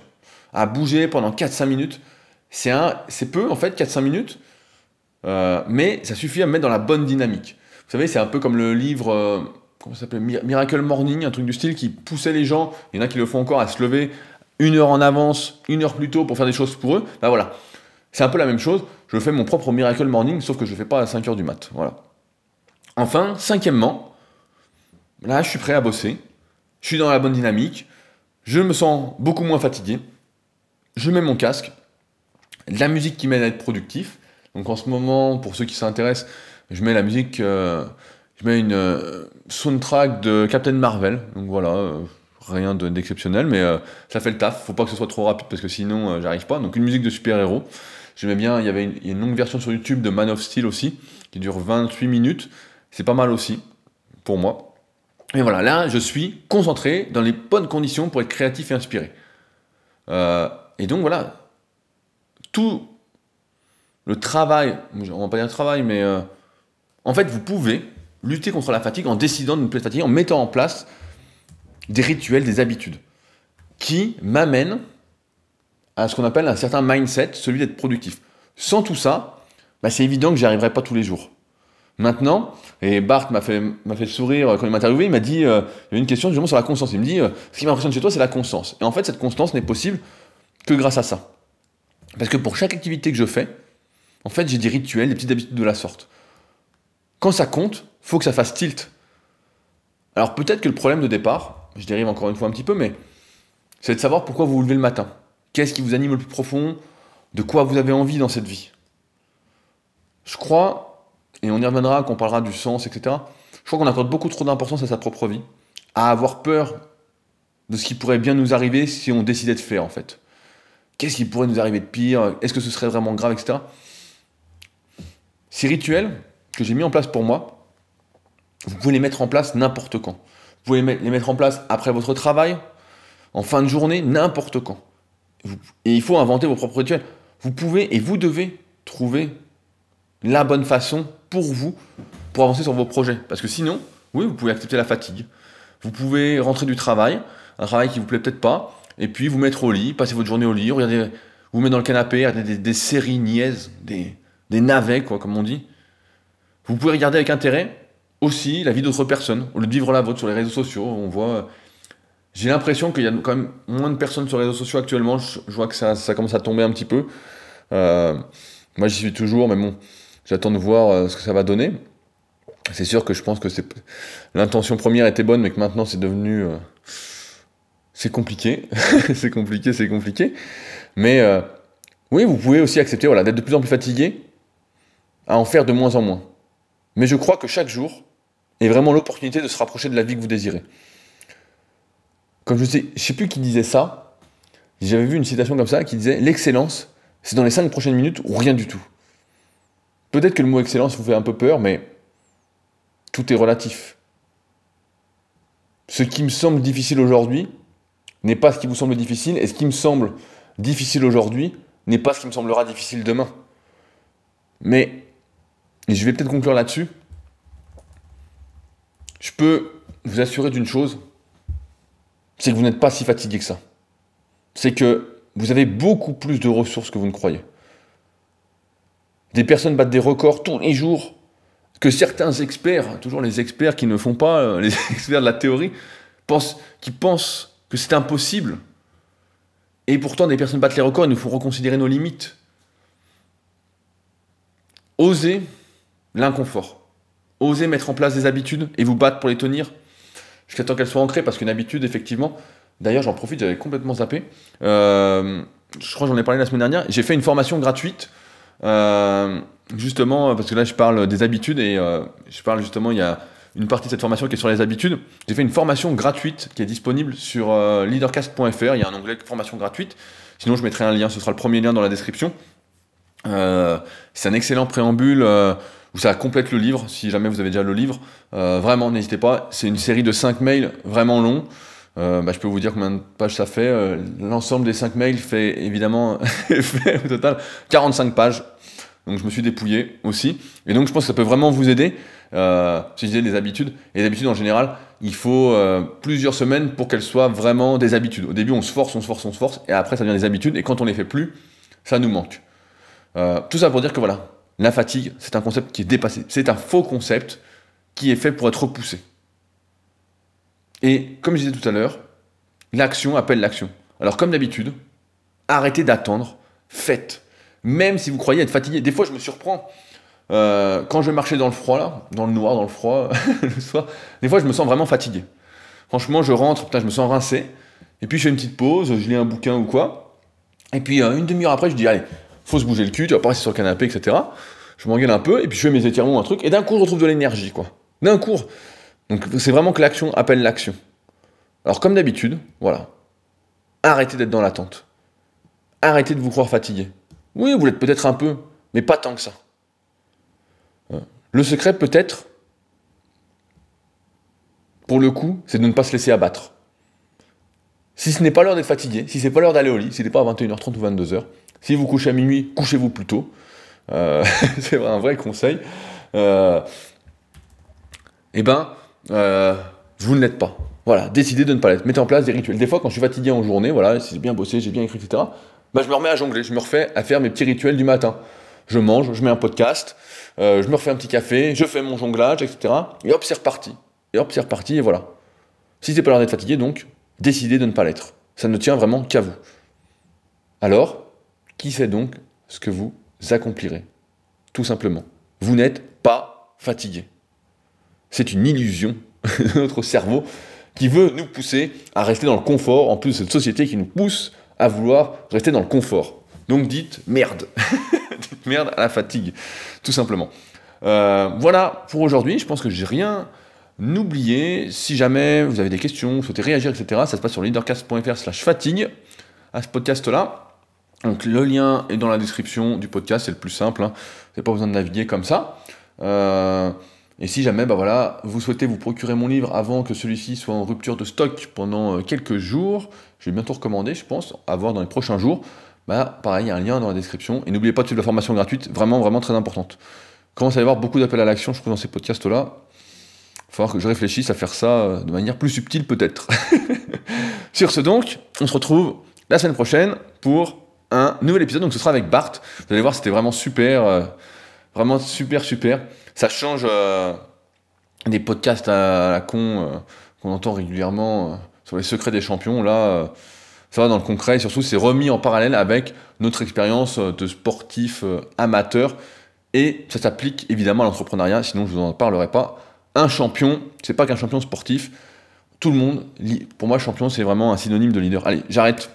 à bouger pendant 4-5 minutes. C'est peu en fait, 4-5 minutes, euh, mais ça suffit à me mettre dans la bonne dynamique. Vous savez, c'est un peu comme le livre comment ça s'appelle Miracle Morning, un truc du style qui poussait les gens, il y en a qui le font encore à se lever une heure en avance, une heure plus tôt pour faire des choses pour eux. Bah voilà, c'est un peu la même chose. Je fais mon propre Miracle Morning, sauf que je ne fais pas à 5 heures du mat. Voilà. Enfin, cinquièmement, là je suis prêt à bosser, je suis dans la bonne dynamique, je me sens beaucoup moins fatigué, je mets mon casque, la musique qui m'aide à être productif. Donc en ce moment, pour ceux qui s'intéressent, je mets la musique. Euh, Je mets une euh, soundtrack de Captain Marvel. Donc voilà, euh, rien d'exceptionnel, mais ça fait le taf. Faut pas que ce soit trop rapide parce que sinon j'arrive pas. Donc une musique de super-héros. J'aimais bien, il y avait une, une, longue version sur YouTube de Man of Steel aussi, qui dure 28 minutes. C'est pas mal aussi, pour moi. Et voilà, là, je suis concentré dans les bonnes conditions pour être créatif et inspiré. et donc voilà, tout le travail, on va pas dire travail, mais en fait, vous pouvez lutter contre la fatigue en décidant de ne plus être fatigué, en mettant en place des rituels, des habitudes, qui m'amènent à ce qu'on appelle un certain mindset, celui d'être productif. Sans tout ça, bah, c'est évident que j'y arriverai pas tous les jours. Maintenant, et Bart m'a fait, m'a fait sourire quand il m'a interviewé, il m'a dit, euh, il y a une question justement sur la constance. Il me dit, euh, ce qui m'impressionne chez toi, c'est la constance. Et en fait, cette constance n'est possible que grâce à ça. Parce que pour chaque activité que je fais, en fait, j'ai des rituels, des petites habitudes de la sorte. Quand ça compte, faut que ça fasse tilt. Alors peut-être que le problème de départ, je dérive encore une fois un petit peu, mais c'est de savoir pourquoi vous vous levez le matin. Qu'est-ce qui vous anime le plus profond? De quoi vous avez envie dans cette vie? Je crois, et on y reviendra quand on parlera du sens, etc. Je crois qu'on accorde beaucoup trop d'importance à sa propre vie, à avoir peur de ce qui pourrait bien nous arriver si on décidait de faire en fait. Qu'est-ce qui pourrait nous arriver de pire? Est-ce que ce serait vraiment grave, etc. Ces rituels, que j'ai mis en place pour moi, vous pouvez les mettre en place n'importe quand. Vous pouvez les mettre en place après votre travail, en fin de journée, n'importe quand. Et il faut inventer vos propres rituels. Vous pouvez et vous devez trouver la bonne façon pour vous pour avancer sur vos projets. Parce que sinon, oui, vous pouvez accepter la fatigue. Vous pouvez rentrer du travail, un travail qui vous plaît peut-être pas, et puis vous mettre au lit, passer votre journée au lit, regarder, vous mettre dans le canapé, regarder des, séries niaises, des, des navets, quoi, comme on dit. Vous pouvez regarder avec intérêt aussi la vie d'autres personnes, au lieu de vivre la vôtre sur les réseaux sociaux. On voit. J'ai l'impression qu'il y a quand même moins de personnes sur les réseaux sociaux actuellement. Je, vois que ça, commence à tomber un petit peu. Euh, moi, j'y suis toujours, mais bon, j'attends de voir euh, ce que ça va donner. C'est sûr que je pense que l'intention première était bonne, mais que maintenant c'est devenu euh, c'est compliqué, c'est compliqué, c'est compliqué. Mais oui, vous pouvez aussi accepter voilà d'être de plus en plus fatigué, à en faire de moins en moins. Mais je crois que chaque jour est vraiment l'opportunité de se rapprocher de la vie que vous désirez. Comme je sais, je sais plus qui disait ça, j'avais vu une citation comme ça qui disait L'excellence, c'est dans les cinq prochaines minutes ou rien du tout. Peut-être que le mot excellence vous fait un peu peur, mais tout est relatif. Ce qui me semble difficile aujourd'hui n'est pas ce qui vous semble difficile, et ce qui me semble difficile aujourd'hui n'est pas ce qui me semblera difficile demain. Mais et je vais peut-être conclure là-dessus, je peux vous assurer d'une chose, c'est que vous n'êtes pas si fatigué que ça. C'est que vous avez beaucoup plus de ressources que vous ne croyez. Des personnes battent des records tous les jours, que certains experts, toujours les experts qui ne font pas, euh, les experts de la théorie, pensent, qui pensent que c'est impossible. Et pourtant, des personnes battent les records et nous font reconsidérer nos limites. Osez l'inconfort. Osez mettre en place des habitudes et vous battre pour les tenir jusqu'à temps qu'elles soient ancrées, parce qu'une habitude, effectivement, d'ailleurs j'en profite, j'avais complètement zappé, euh, je crois que j'en ai parlé la semaine dernière, j'ai fait une formation gratuite, euh, justement, parce que là je parle des habitudes, et euh, je parle justement, il y a une partie de cette formation qui est sur les habitudes, j'ai fait une formation gratuite qui est disponible sur leadercast.fr, il y a un onglet formation gratuite, sinon je mettrai un lien, ce sera le premier lien dans la description. c'est un excellent préambule où ça complète le livre, si jamais vous avez déjà le livre. Euh, vraiment, n'hésitez pas. C'est une série de 5 mails vraiment longs. Euh, bah, je peux vous dire combien de pages ça fait. Euh, l'ensemble des 5 mails fait évidemment fait au total 45 pages. Donc je me suis dépouillé aussi. Et donc je pense que ça peut vraiment vous aider. Euh, si je disais des habitudes, et les habitudes en général, il faut plusieurs semaines pour qu'elles soient vraiment des habitudes. Au début, on se force, on se force, on se force, et après, ça devient des habitudes, et quand on les fait plus, ça nous manque. tout ça pour dire que voilà, la fatigue, c'est un concept qui est dépassé. C'est un faux concept qui est fait pour être repoussé. Et comme je disais tout à l'heure, l'action appelle l'action. Alors comme d'habitude, arrêtez d'attendre, faites. Même si vous croyez être fatigué. Des fois, je me surprends. Euh, quand je marchais dans le froid, dans le noir, dans le froid, le soir, des fois, je me sens vraiment fatigué. Franchement, je rentre, je me sens rincé. Et puis, je fais une petite pause, je lis un bouquin ou quoi. Et puis, euh, une demi-heure après, je dis, allez, faut se bouger le cul, tu vas pas rester sur le canapé, etc. Je m'engueule un peu, et puis je fais mes étirements, un truc, et d'un coup, je retrouve de l'énergie, quoi. D'un cours. Donc c'est vraiment que l'action appelle l'action. Alors comme d'habitude, voilà. Arrêtez d'être dans l'attente. Arrêtez de vous croire fatigué. Oui, vous l'êtes peut-être un peu, mais pas tant que ça. Euh, le secret peut-être, pour le coup, c'est de ne pas se laisser abattre. Si ce n'est pas l'heure d'être fatigué, si c'est pas l'heure d'aller au lit, si ce n'est pas à 21h30 ou 22h, si vous couchez à minuit, couchez-vous plus tôt. Euh, c'est un vrai conseil. Euh, eh ben, euh, vous ne l'êtes pas. Voilà, décidez de ne pas l'être. Mettez en place des rituels. Des fois, quand je suis fatigué en journée, voilà, si j'ai bien bossé, j'ai bien écrit, etc., bah, je me remets à jongler, je me refais à faire mes petits rituels du matin. Je mange, je mets un podcast, je me refais un petit café, je fais mon jonglage, etc. Et hop, c'est reparti. Et hop, c'est reparti, et voilà. Si c'est pas l'heure d'être fatigué, donc, décidez de ne pas l'être. Ça ne tient vraiment qu'à vous. Alors, qui sait donc ce que vous accomplirez? Tout simplement. Vous n'êtes pas fatigué. C'est une illusion de notre cerveau qui veut nous pousser à rester dans le confort, en plus de cette société qui nous pousse à vouloir rester dans le confort. Donc dites merde. dites merde à la fatigue, tout simplement. Euh, voilà pour aujourd'hui. Je pense que j'ai rien oublié. Si jamais vous avez des questions, vous souhaitez réagir, etc., ça se passe sur leadercast.fr slash fatigue à ce podcast-là. Donc le lien est dans la description du podcast, c'est le plus simple, hein. vous n'avez pas besoin de naviguer comme ça. Euh, et si jamais bah voilà, vous souhaitez vous procurer mon livre avant que celui-ci soit en rupture de stock pendant euh, quelques jours, je vais bientôt recommander, je pense, à voir dans les prochains jours, bah pareil, il y a un lien dans la description. Et n'oubliez pas de suivre la formation gratuite, vraiment, vraiment très importante. Commence à y avoir beaucoup d'appels à l'action, je trouve, dans ces podcasts-là. Il va falloir que je réfléchisse à faire ça euh, de manière plus subtile, peut-être. Sur ce donc, on se retrouve la semaine prochaine pour un nouvel épisode. Donc ce sera avec Bart. Vous allez voir, c'était vraiment super, euh, vraiment super, super. Ça change euh, des podcasts à la con euh, qu'on entend régulièrement sur les secrets des champions. Là, ça va dans le concret et surtout, c'est remis en parallèle avec notre expérience de sportif amateur. Et ça s'applique évidemment à l'entrepreneuriat, sinon je vous en parlerai pas. Un champion, c'est pas qu'un champion sportif. Tout le monde, pour moi, champion, c'est vraiment un synonyme de leader. Allez, j'arrête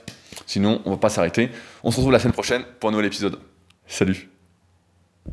Sinon, on va pas s'arrêter. On se retrouve la semaine prochaine pour un nouvel épisode. Salut